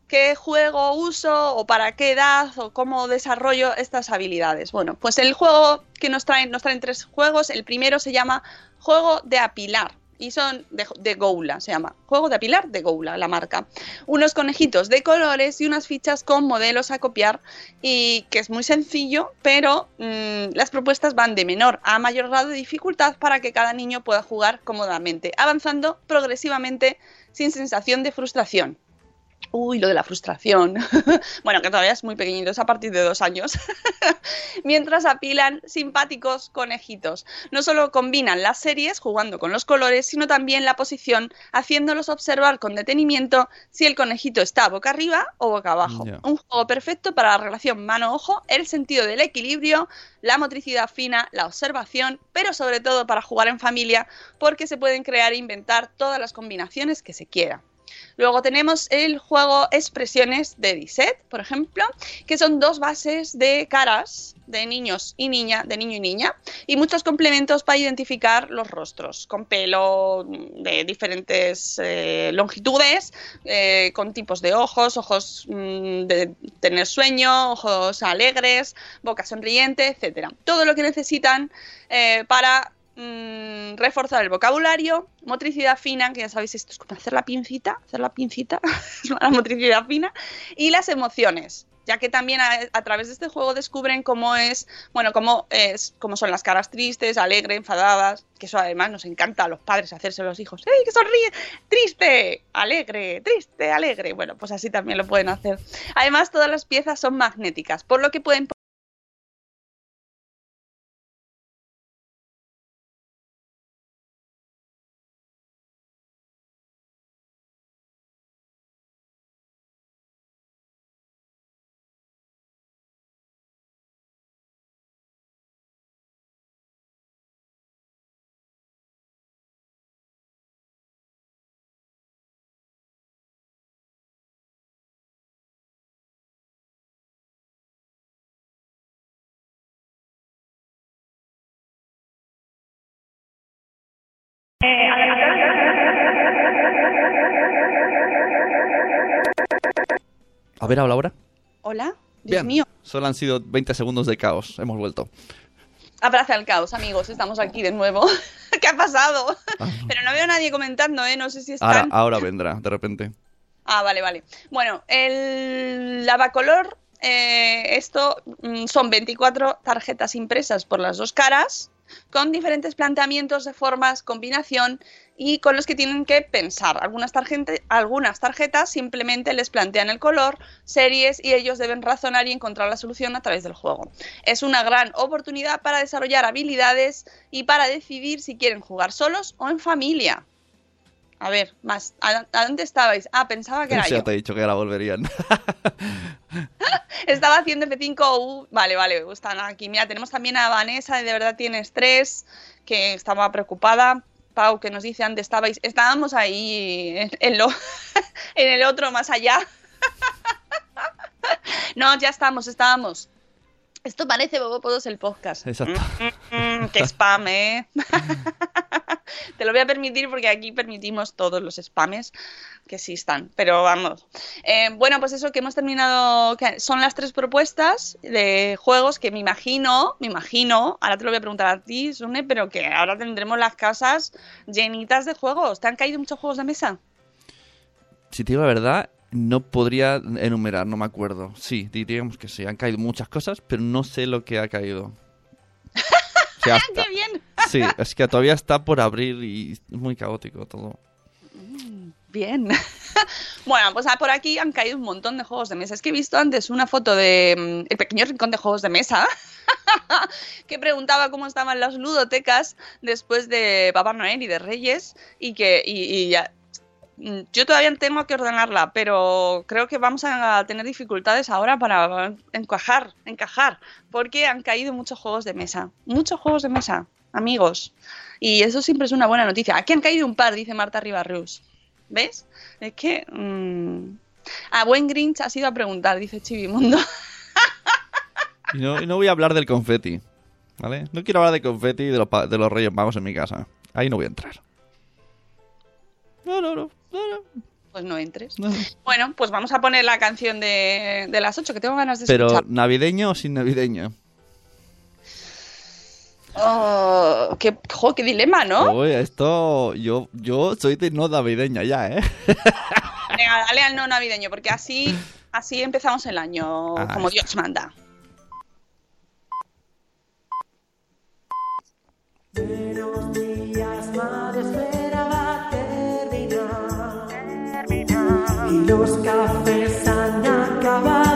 ¿Qué juego uso o para qué edad o cómo desarrollo estas habilidades? Bueno, pues el juego que nos traen, nos traen tres juegos. El primero se llama Juego de Apilar. Y son de, Goula, se llama. Juego de apilar de Goula, la marca. Unos conejitos de colores y unas fichas con modelos a copiar y que es muy sencillo, pero mm, las propuestas van de menor a mayor grado de dificultad para que cada niño pueda jugar cómodamente, avanzando progresivamente sin sensación de frustración. Uy, lo de la frustración. bueno, que todavía es muy pequeñito, es a partir de dos años. Mientras apilan simpáticos conejitos. No solo combinan las series jugando con los colores, sino también la posición, haciéndolos observar con detenimiento si el conejito está boca arriba o boca abajo. Un juego perfecto para la relación mano-ojo, el sentido del equilibrio, la motricidad fina, la observación, pero sobre todo para jugar en familia, porque se pueden crear e inventar todas las combinaciones que se quiera. Luego tenemos el juego Expresiones de Disset, por ejemplo, que son dos bases de caras de niños y niña, de niño y niña, y muchos complementos para identificar los rostros, con pelo de diferentes eh, longitudes, eh, con tipos de ojos, ojos mm, de tener sueño, ojos alegres, boca sonriente, etcétera. Todo lo que necesitan eh, para mm, reforzar el vocabulario, motricidad fina, que ya sabéis, esto es como hacer la pincita, hacer la pincita, la motricidad fina, y las emociones, ya que también a, través de este juego descubren cómo es, bueno, cómo es, cómo son las caras tristes, alegres, enfadadas, que eso además nos encanta a los padres hacerse los hijos, ¡Ey, que sonríe! Triste, alegre, triste, alegre. Bueno, pues así también lo pueden hacer. Además, todas las piezas son magnéticas, por lo que pueden A ver, habla ahora. Hola, Dios Bien. mío. Solo han sido 20 segundos de caos. Hemos vuelto. Abraza al caos, amigos. Estamos aquí de nuevo. ¿Qué ha pasado? Ah. Pero no veo a nadie comentando, ¿eh? No sé si Ahora, están. ahora vendrá, de repente. Ah, vale, vale. Bueno, el lavacolor, eh, esto mm, son 24 tarjetas impresas por las dos caras, con diferentes planteamientos de formas, combinación y con los que tienen que pensar. Algunas, tarjetas simplemente les plantean el color, series y ellos deben razonar y encontrar la solución a través del juego. Es una gran oportunidad para desarrollar habilidades y para decidir si quieren jugar solos o en familia. A ver, más. ¿A, a dónde estabais? Ah, pensaba que era Ya yo. te he dicho que ahora volverían. Estaba haciendo F5U. Vale, vale, están aquí. Mira, tenemos también a Vanessa, de De verdad tiene estrés, que estaba preocupada. Pau, que nos dice dónde estabais. Estábamos ahí en, en lo, en el otro, más allá. No, ya estamos, estábamos. Esto parece Bobopodos el podcast. Exacto. Mm, qué spam, ¿eh? Te lo voy a permitir porque aquí permitimos todos los spames que existan. Pero vamos. Eh, bueno, pues eso que hemos terminado. que son las tres propuestas de juegos que me imagino, me imagino. Ahora te lo voy a preguntar a ti, Sune, pero que ahora tendremos las casas llenitas de juegos. ¿Te han caído muchos juegos de mesa? Si te digo la verdad, no podría enumerar, no me acuerdo. Sí, diríamos que sí, han caído muchas cosas, pero no sé lo que ha caído. O sea, hasta- ¡Qué bien! sí, es que todavía está por abrir y es muy caótico todo. Bien. bueno, pues ah, por aquí han caído un montón de juegos de mesa. Es que he visto antes una foto de mm, el pequeño rincón de juegos de mesa que preguntaba cómo estaban las ludotecas después de Papá Noel y de Reyes y que y, y ya mm, yo todavía tengo que ordenarla, pero creo que vamos a tener dificultades ahora para encajar, encajar, porque han caído muchos juegos de mesa, muchos juegos de mesa, amigos. Y eso siempre es una buena noticia. Aquí han caído un par, dice Marta Ribarrius. ¿Ves? Es que. mm, A buen Grinch ha sido a preguntar, dice Chivimundo. Y no, voy a hablar del confeti, ¿vale? No quiero hablar de confeti y de los, de los Reyes Magos en mi casa. Ahí no voy a entrar. No, no, no. Pues no entres. no. Bueno, pues vamos a poner la canción de, de las 8, que tengo ganas de Pero, escuchar. ¿navideño o sin navideño? Oh, qué, jo, qué dilema, ¿no? Uy, esto. Yo, yo soy de no navideña ya, ¿eh? Venga, dale al no navideño, porque así, así empezamos el año Ah, como. Dios manda. Los cafés han acabado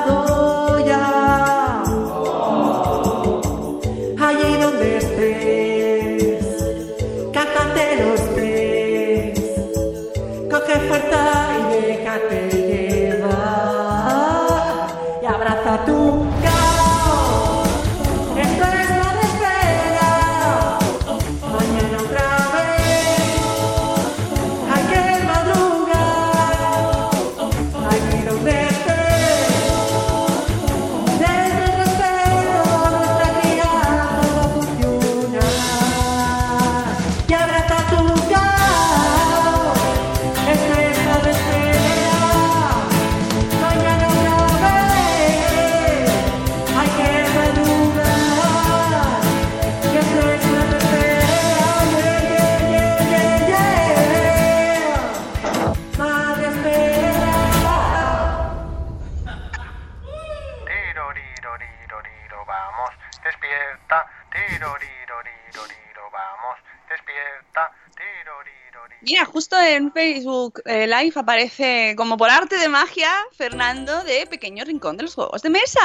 justo en Facebook eh, Live aparece como por arte de magia Fernando de Pequeño Rincón de los Juegos de Mesa.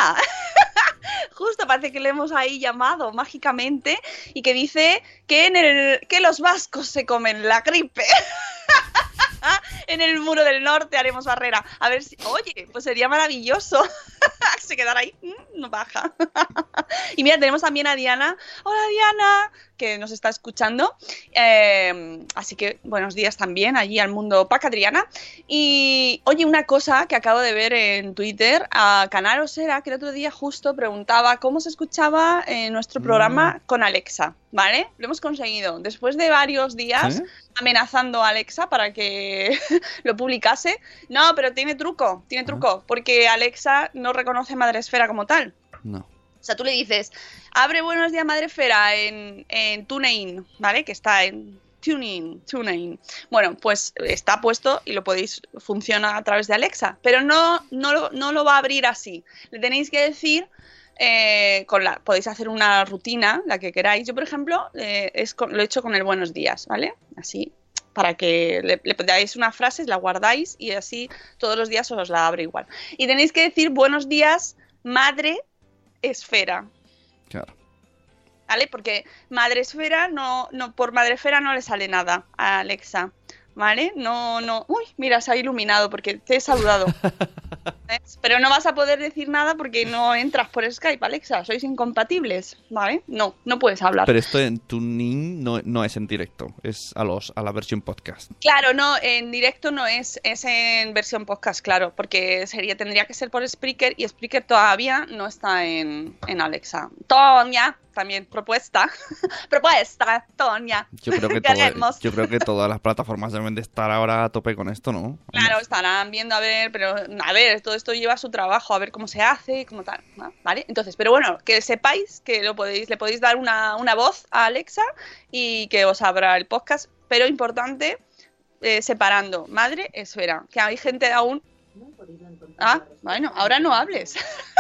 Justo parece que le hemos ahí llamado mágicamente y que dice que, en el, que los vascos se comen la gripe. en el muro del norte haremos barrera. A ver si. Oye, pues sería maravilloso. se quedara ahí, mm, no baja. y mira, tenemos también a Diana. Hola Diana, que nos está escuchando. Eh, así que buenos días también allí al mundo Pacadriana. Y oye, una cosa que acabo de ver en Twitter, a Canaro Sera, que el otro día justo preguntaba cómo se escuchaba eh, nuestro programa con Alexa. ¿Vale? Lo hemos conseguido. Después de varios días amenazando a Alexa para que lo publicase. No, pero tiene truco, tiene truco, porque Alexa no reconoce Madresfera como tal. No. O sea, tú le dices, abre Buenos Días Madresfera en, en TuneIn, ¿vale? Que está en TuneIn, TuneIn. Bueno, pues está puesto y lo podéis, funciona a través de Alexa, pero no, no, lo, no lo va a abrir así. Le tenéis que decir, eh, con la, podéis hacer una rutina, la que queráis. Yo, por ejemplo, eh, es con- lo he hecho con el Buenos Días, ¿vale? Así, para que le, le dais una frase, la guardáis y así todos los días os la abre igual. Y tenéis que decir buenos días, madre esfera. Claro. ¿Vale? Porque madre esfera no, no, por madre esfera no le sale nada a Alexa. ¿Vale? No, no. Uy, mira, se ha iluminado porque te he saludado. Pero no vas a poder decir nada porque no entras por Skype, Alexa. Sois incompatibles, ¿vale? No, no puedes hablar. Pero esto en Tuning no, no es en directo, es a los a la versión podcast. Claro, no, en directo no es, es en versión podcast, claro, porque sería, tendría que ser por Spreaker y Spreaker todavía no está en, en Alexa. Tonya, también propuesta. propuesta, Tonya. Yo creo que ¿Qué todo- haremos? yo creo que todas las plataformas deben de estar ahora a tope con esto, ¿no? Claro, estarán viendo a ver, pero a ver, todo esto lleva su trabajo, a ver cómo se hace y cómo tal, ¿no? ¿vale? Entonces, pero bueno, que sepáis que lo podéis, le podéis dar una, una voz a Alexa y que os abra el podcast, pero importante, eh, separando madre, esfera, que hay gente aún... Ah, bueno, ahora no hables.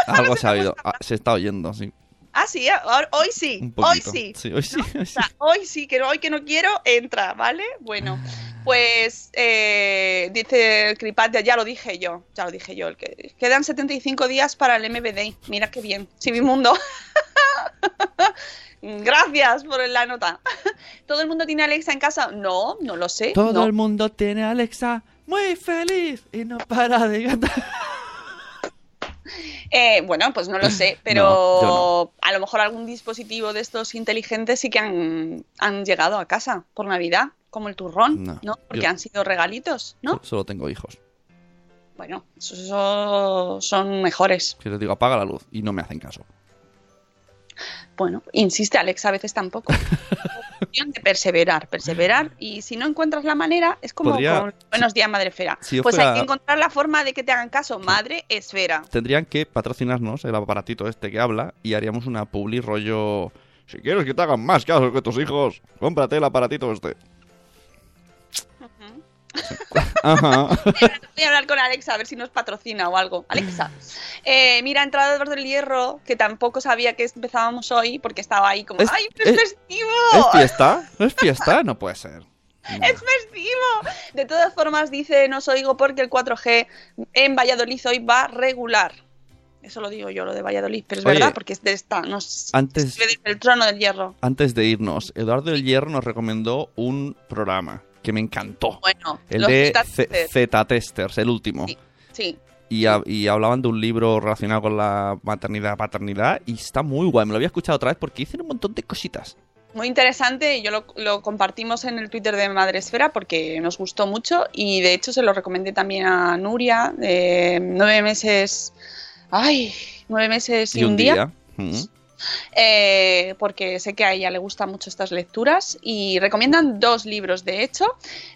Algo se ha oído, ah, se está oyendo, sí. Ah, sí, ahora- hoy sí, hoy sí. hoy sí, hoy O sí. sea, hoy sí, que no- hoy que no quiero, entra, ¿vale? Bueno, pues eh, dice Cripatia, ya lo dije yo, ya lo dije yo, el que quedan 75 días para el MBD. Mira qué bien, Mundo. Gracias por la nota. ¿Todo el mundo tiene Alexa en casa? No, no lo sé. Todo no. el mundo tiene Alexa muy feliz y no para de cantar. Eh, bueno, pues no lo sé, pero No, a lo mejor algún dispositivo de estos inteligentes sí que han, han llegado a casa por Navidad, como el turrón, No, ¿no? Porque yo- han sido regalitos, ¿no? Solo tengo hijos. Bueno, esos son mejores. Que les digo, apaga la luz y no me hacen caso. Bueno, insiste Alexa, a veces tampoco. De perseverar, perseverar. Y si no encuentras la manera, es como Podría- con Buenos días, Madre Esfera. Si pues fuera- hay que encontrar la forma de que te hagan caso. Madre Esfera. Tendrían que patrocinarnos el aparatito este que habla y haríamos una publi rollo Si quieres que te hagan más caso que tus hijos, cómprate el aparatito este. Ajá. Voy a hablar con Alexa a ver si nos patrocina o algo. Alexa, eh, mira, ha entrado Eduardo del Hierro, que tampoco sabía que empezábamos hoy porque estaba ahí como, Es- ¡ay, es, es- festivo! ¿Es fiesta? ¿Es fiesta? No puede ser. ¡Es festivo! De todas formas, dice, no os oigo porque el 4G en Valladolid hoy va regular. Eso lo digo yo, lo de Valladolid, pero es Oye, verdad porque es de esta, nos antes- el trono del hierro. Antes de irnos, Eduardo del Hierro nos recomendó un programa que me encantó. Bueno, El los de citas- Z- Z-Testers, el último. Sí, sí. Y, y hablaban de un libro relacionado con la maternidad, paternidad, y está muy guay. Me lo había escuchado otra vez porque dicen un montón de cositas. Muy interesante y yo lo, lo compartimos en el Twitter de Madresfera porque nos gustó mucho y de hecho se lo recomendé también a Nuria de nueve meses, ay, nueve meses y, un, día, Mm. Eh, porque sé que a ella le gustan mucho estas lecturas y recomiendan dos libros de hecho.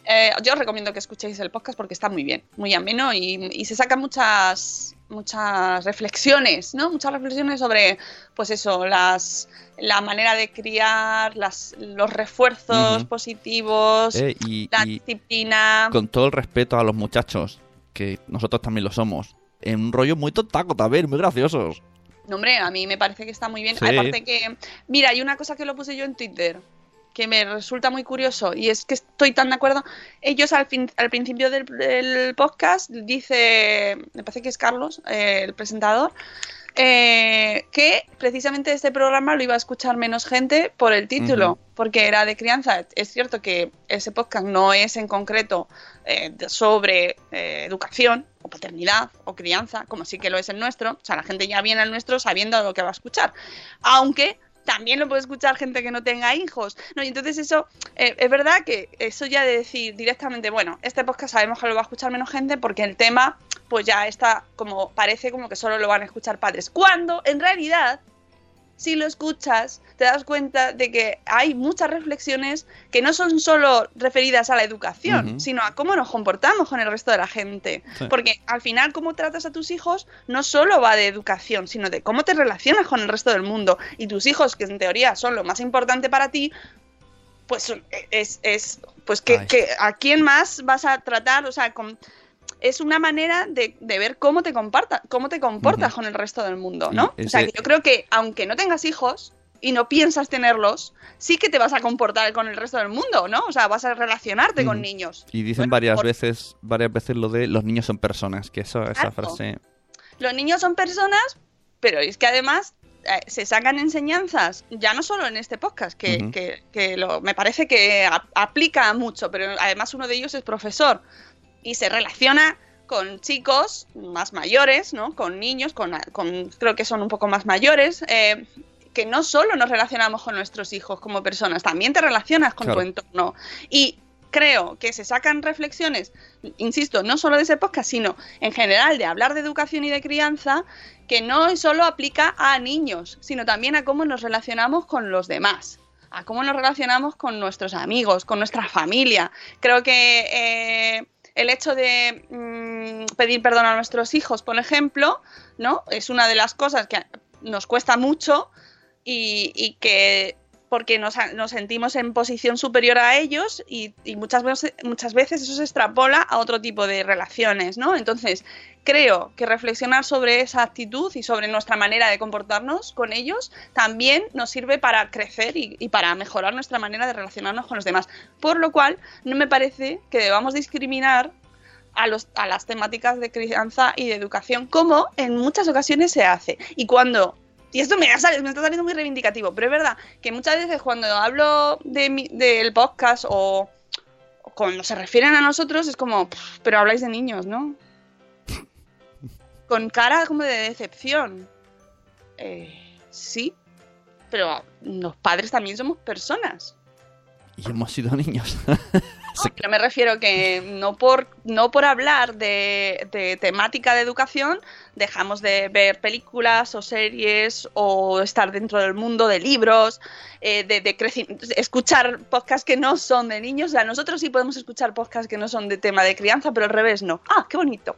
Eh, yo os recomiendo que escuchéis el podcast porque está muy bien, muy ameno y, y se sacan muchas muchas reflexiones, ¿no? Muchas reflexiones sobre, pues eso, las la manera de criar, las, los refuerzos positivos, Eh, y, la y disciplina. con todo el respeto a los muchachos, que nosotros también lo somos, en un rollo muy tontaco también, muy graciosos. No, hombre, a mí me parece que está muy bien. Sí. Aparte que, mira, hay una cosa que lo puse yo en Twitter que me resulta muy curioso y es que estoy tan de acuerdo. Ellos al, fin, al principio del, del podcast dice, me parece que es Carlos, eh, el presentador, eh, que precisamente este programa lo iba a escuchar menos gente por el título, porque era de crianza. Es cierto que ese podcast no es en concreto eh, sobre eh, educación o paternidad o crianza, como sí que lo es el nuestro. O sea, la gente ya viene al nuestro sabiendo lo que va a escuchar. Aunque también lo puede escuchar gente que no tenga hijos. No, y entonces eso, eh, es verdad que eso ya de decir directamente, bueno, este podcast sabemos que lo va a escuchar menos gente porque el tema, pues ya está como, parece como que solo lo van a escuchar padres. Cuando en realidad, si lo escuchas, te das cuenta de que hay muchas reflexiones que no son solo referidas a la educación, sino a cómo nos comportamos con el resto de la gente. Sí. Porque al final, cómo tratas a tus hijos no solo va de educación, sino de cómo te relacionas con el resto del mundo. Y tus hijos, que en teoría son lo más importante para ti, pues son- es, es pues que, que a quién más vas a tratar, o sea, con- es una manera de, de ver cómo te comporta, cómo te comportas con el resto del mundo, ¿no? O sea, que yo creo que aunque no tengas hijos y no piensas tenerlos, sí que te vas a comportar con el resto del mundo, ¿no? O sea, vas a relacionarte con Ujú. niños. Y dicen Bueno, varias por- veces, varias veces lo de los niños son personas, que eso, esa frase. Los niños son personas, pero es que además eh, se sacan enseñanzas, ya no solo en este podcast, que, que- que lo, me parece que a- aplica mucho, pero además uno de ellos es profesor y se relaciona con chicos más mayores, ¿no? Con niños, con, con- creo que son un poco más mayores, eh, que no solo nos relacionamos con nuestros hijos como personas, también te relacionas con Claro. tu entorno. Y creo que se sacan reflexiones, insisto, no solo de ese podcast, sino en general de hablar de educación y de crianza, que no solo aplica a niños, sino también a cómo nos relacionamos con los demás, a cómo nos relacionamos con nuestros amigos, con nuestra familia. Creo que eh, el hecho de mm, pedir perdón a nuestros hijos, por ejemplo, ¿no? Es una de las cosas que nos cuesta mucho y, y que porque nos, sentimos en posición superior a ellos y, muchas, veces, eso se extrapola a otro tipo de relaciones, ¿no? Entonces, creo que reflexionar sobre esa actitud y sobre nuestra manera de comportarnos con ellos también nos sirve para crecer y, para mejorar nuestra manera de relacionarnos con los demás. Por lo cual, no me parece que debamos discriminar a las temáticas de crianza y de educación, como en muchas ocasiones se hace. Y cuando y esto me, me está saliendo muy reivindicativo, pero es verdad que muchas veces cuando hablo del podcast o, cuando se refieren a nosotros es como, "Pff, pero habláis de niños, ¿no? Con cara como de decepción. Eh, sí, pero los padres también somos personas. Y hemos sido niños. Pero me refiero que no por, no por hablar de, de temática de educación dejamos de ver películas o series o estar dentro del mundo de libros, eh, de, de escuchar podcasts que no son de niños. O sea, nosotros sí podemos escuchar podcasts que no son de tema de crianza, pero al revés no. Ah, qué bonito.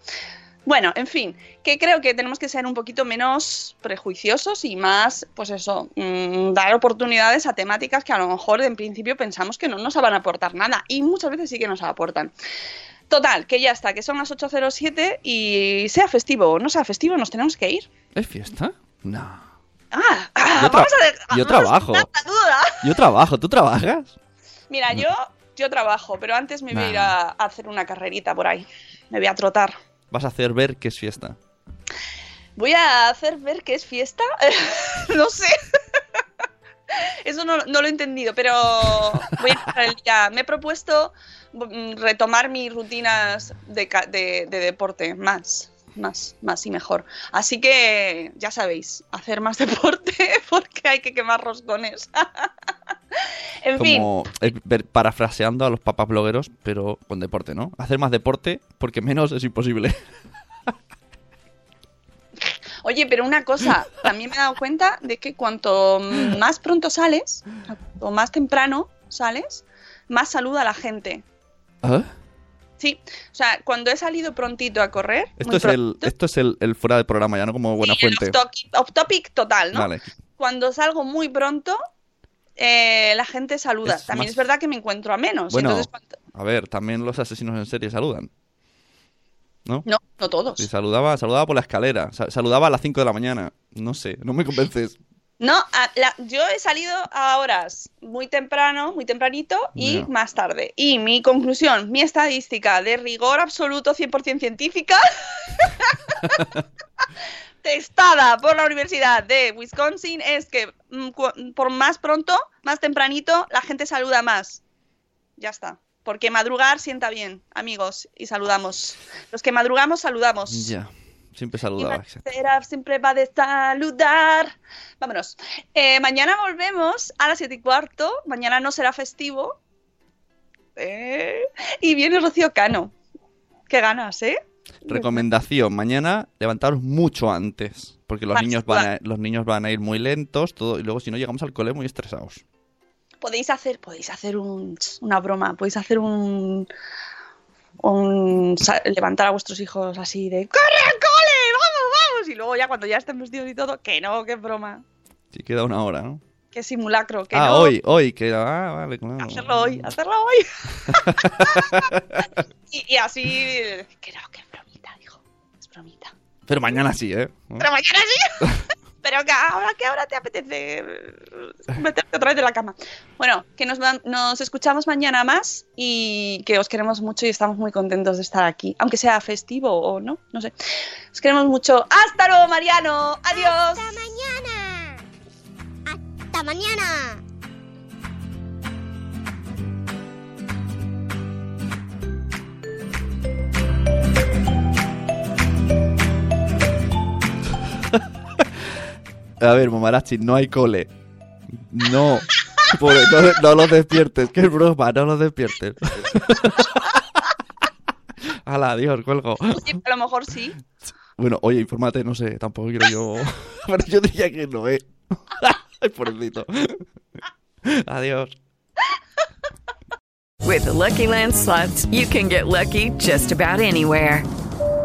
Bueno, en fin, que creo que tenemos que ser un poquito menos prejuiciosos y más, pues eso, mm, dar oportunidades a temáticas que a lo mejor en principio pensamos que no nos van a aportar nada y muchas veces sí que nos aportan. Total, que ya está, que son las 8.07 y sea festivo o no sea festivo, nos tenemos que ir. ¿Es fiesta? No. Ah, ah, Yo vamos a de- yo vamos trabajo. duda. Yo trabajo, ¿tú trabajas? Mira, yo, yo trabajo, pero antes me voy a ir a hacer una carrerita por ahí. Me voy a trotar. Vas a hacer ver que es fiesta. Voy a hacer ver que es fiesta. no sé. Eso no, no lo he entendido, pero voy a el día. Me he propuesto mm, retomar mis rutinas de- de deporte más, más, más y mejor. Así que ya sabéis, hacer más deporte porque hay que quemar roscones. en fin, Como eh, ver- parafraseando a los papas blogueros, pero con deporte, ¿no? Hacer más deporte porque menos es imposible. Oye, pero una cosa, también me he dado cuenta de que cuanto más pronto sales, o más temprano sales, más saluda a la gente. ¿Ah? Sí, o sea, cuando he salido prontito a correr, Esto es, el, prontito, esto es el, el fuera de programa, ya no como buena sí, fuente. off-topic- off-topic total, ¿no? Vale. Cuando salgo muy pronto, eh, la gente saluda. Es También más- es verdad que me encuentro a menos. Bueno, entonces, a ver, también los asesinos en serie saludan. ¿No? no, no todos. Sí, saludaba, saludaba por la escalera. sa- saludaba a las 5 de la mañana. No sé, no me convences. No, a- la- yo he salido a horas muy temprano, muy tempranito y más tarde. Y mi conclusión, mi estadística de rigor absoluto 100% científica, testada por la Universidad de Wisconsin, es que mm, por más pronto, más tempranito, la gente saluda más. Ya está. Porque madrugar sienta bien, amigos, y saludamos. Los que madrugamos, saludamos. Ya, siempre saludaba. tercera siempre va de saludar. Vámonos. Eh, mañana volvemos a las 7 y cuarto. Mañana no será festivo. Eh, y viene Rocío Cano. Qué ganas, ¿eh? Recomendación, mañana levantaros mucho antes. Porque los niños, van a, los niños van a ir muy lentos, todo, y luego si no llegamos al cole muy estresados. Podéis hacer, podéis hacer un, una broma. Podéis hacer un. un levantar a vuestros hijos así de ¡Corre al cole! ¡Vamos, vamos! Y luego ya cuando ya estén vestidos y todo, que no, qué broma. Si queda una hora, ¿no? Qué simulacro, que ah, no. hoy, hoy, que ah, vale, claro. Hacerlo hoy, hacerlo hoy. y, y así. Que no, que Pero mañana sí, ¿eh? Pero mañana sí. Pero que ahora, que ahora te apetece meterte otra vez en la cama. Bueno, que nos, nos escuchamos mañana más y que os queremos mucho y estamos muy contentos de estar aquí. Aunque sea festivo o no, no sé. Os queremos mucho. ¡Hasta luego, Mariano! ¡Adiós! ¡Hasta mañana! ¡Hasta mañana! A ver, Mamarachi, no hay cole. No. Pobre, no, no los despiertes, que es broma, no los despiertes. Hala, adiós, cuelgo. A lo mejor sí. Bueno, oye, infórmate, no sé, tampoco quiero yo. Pero yo diría que no, ¿eh? Ay, pobrecito. Adiós. With the Lucky Land slots, you can get lucky just about anywhere.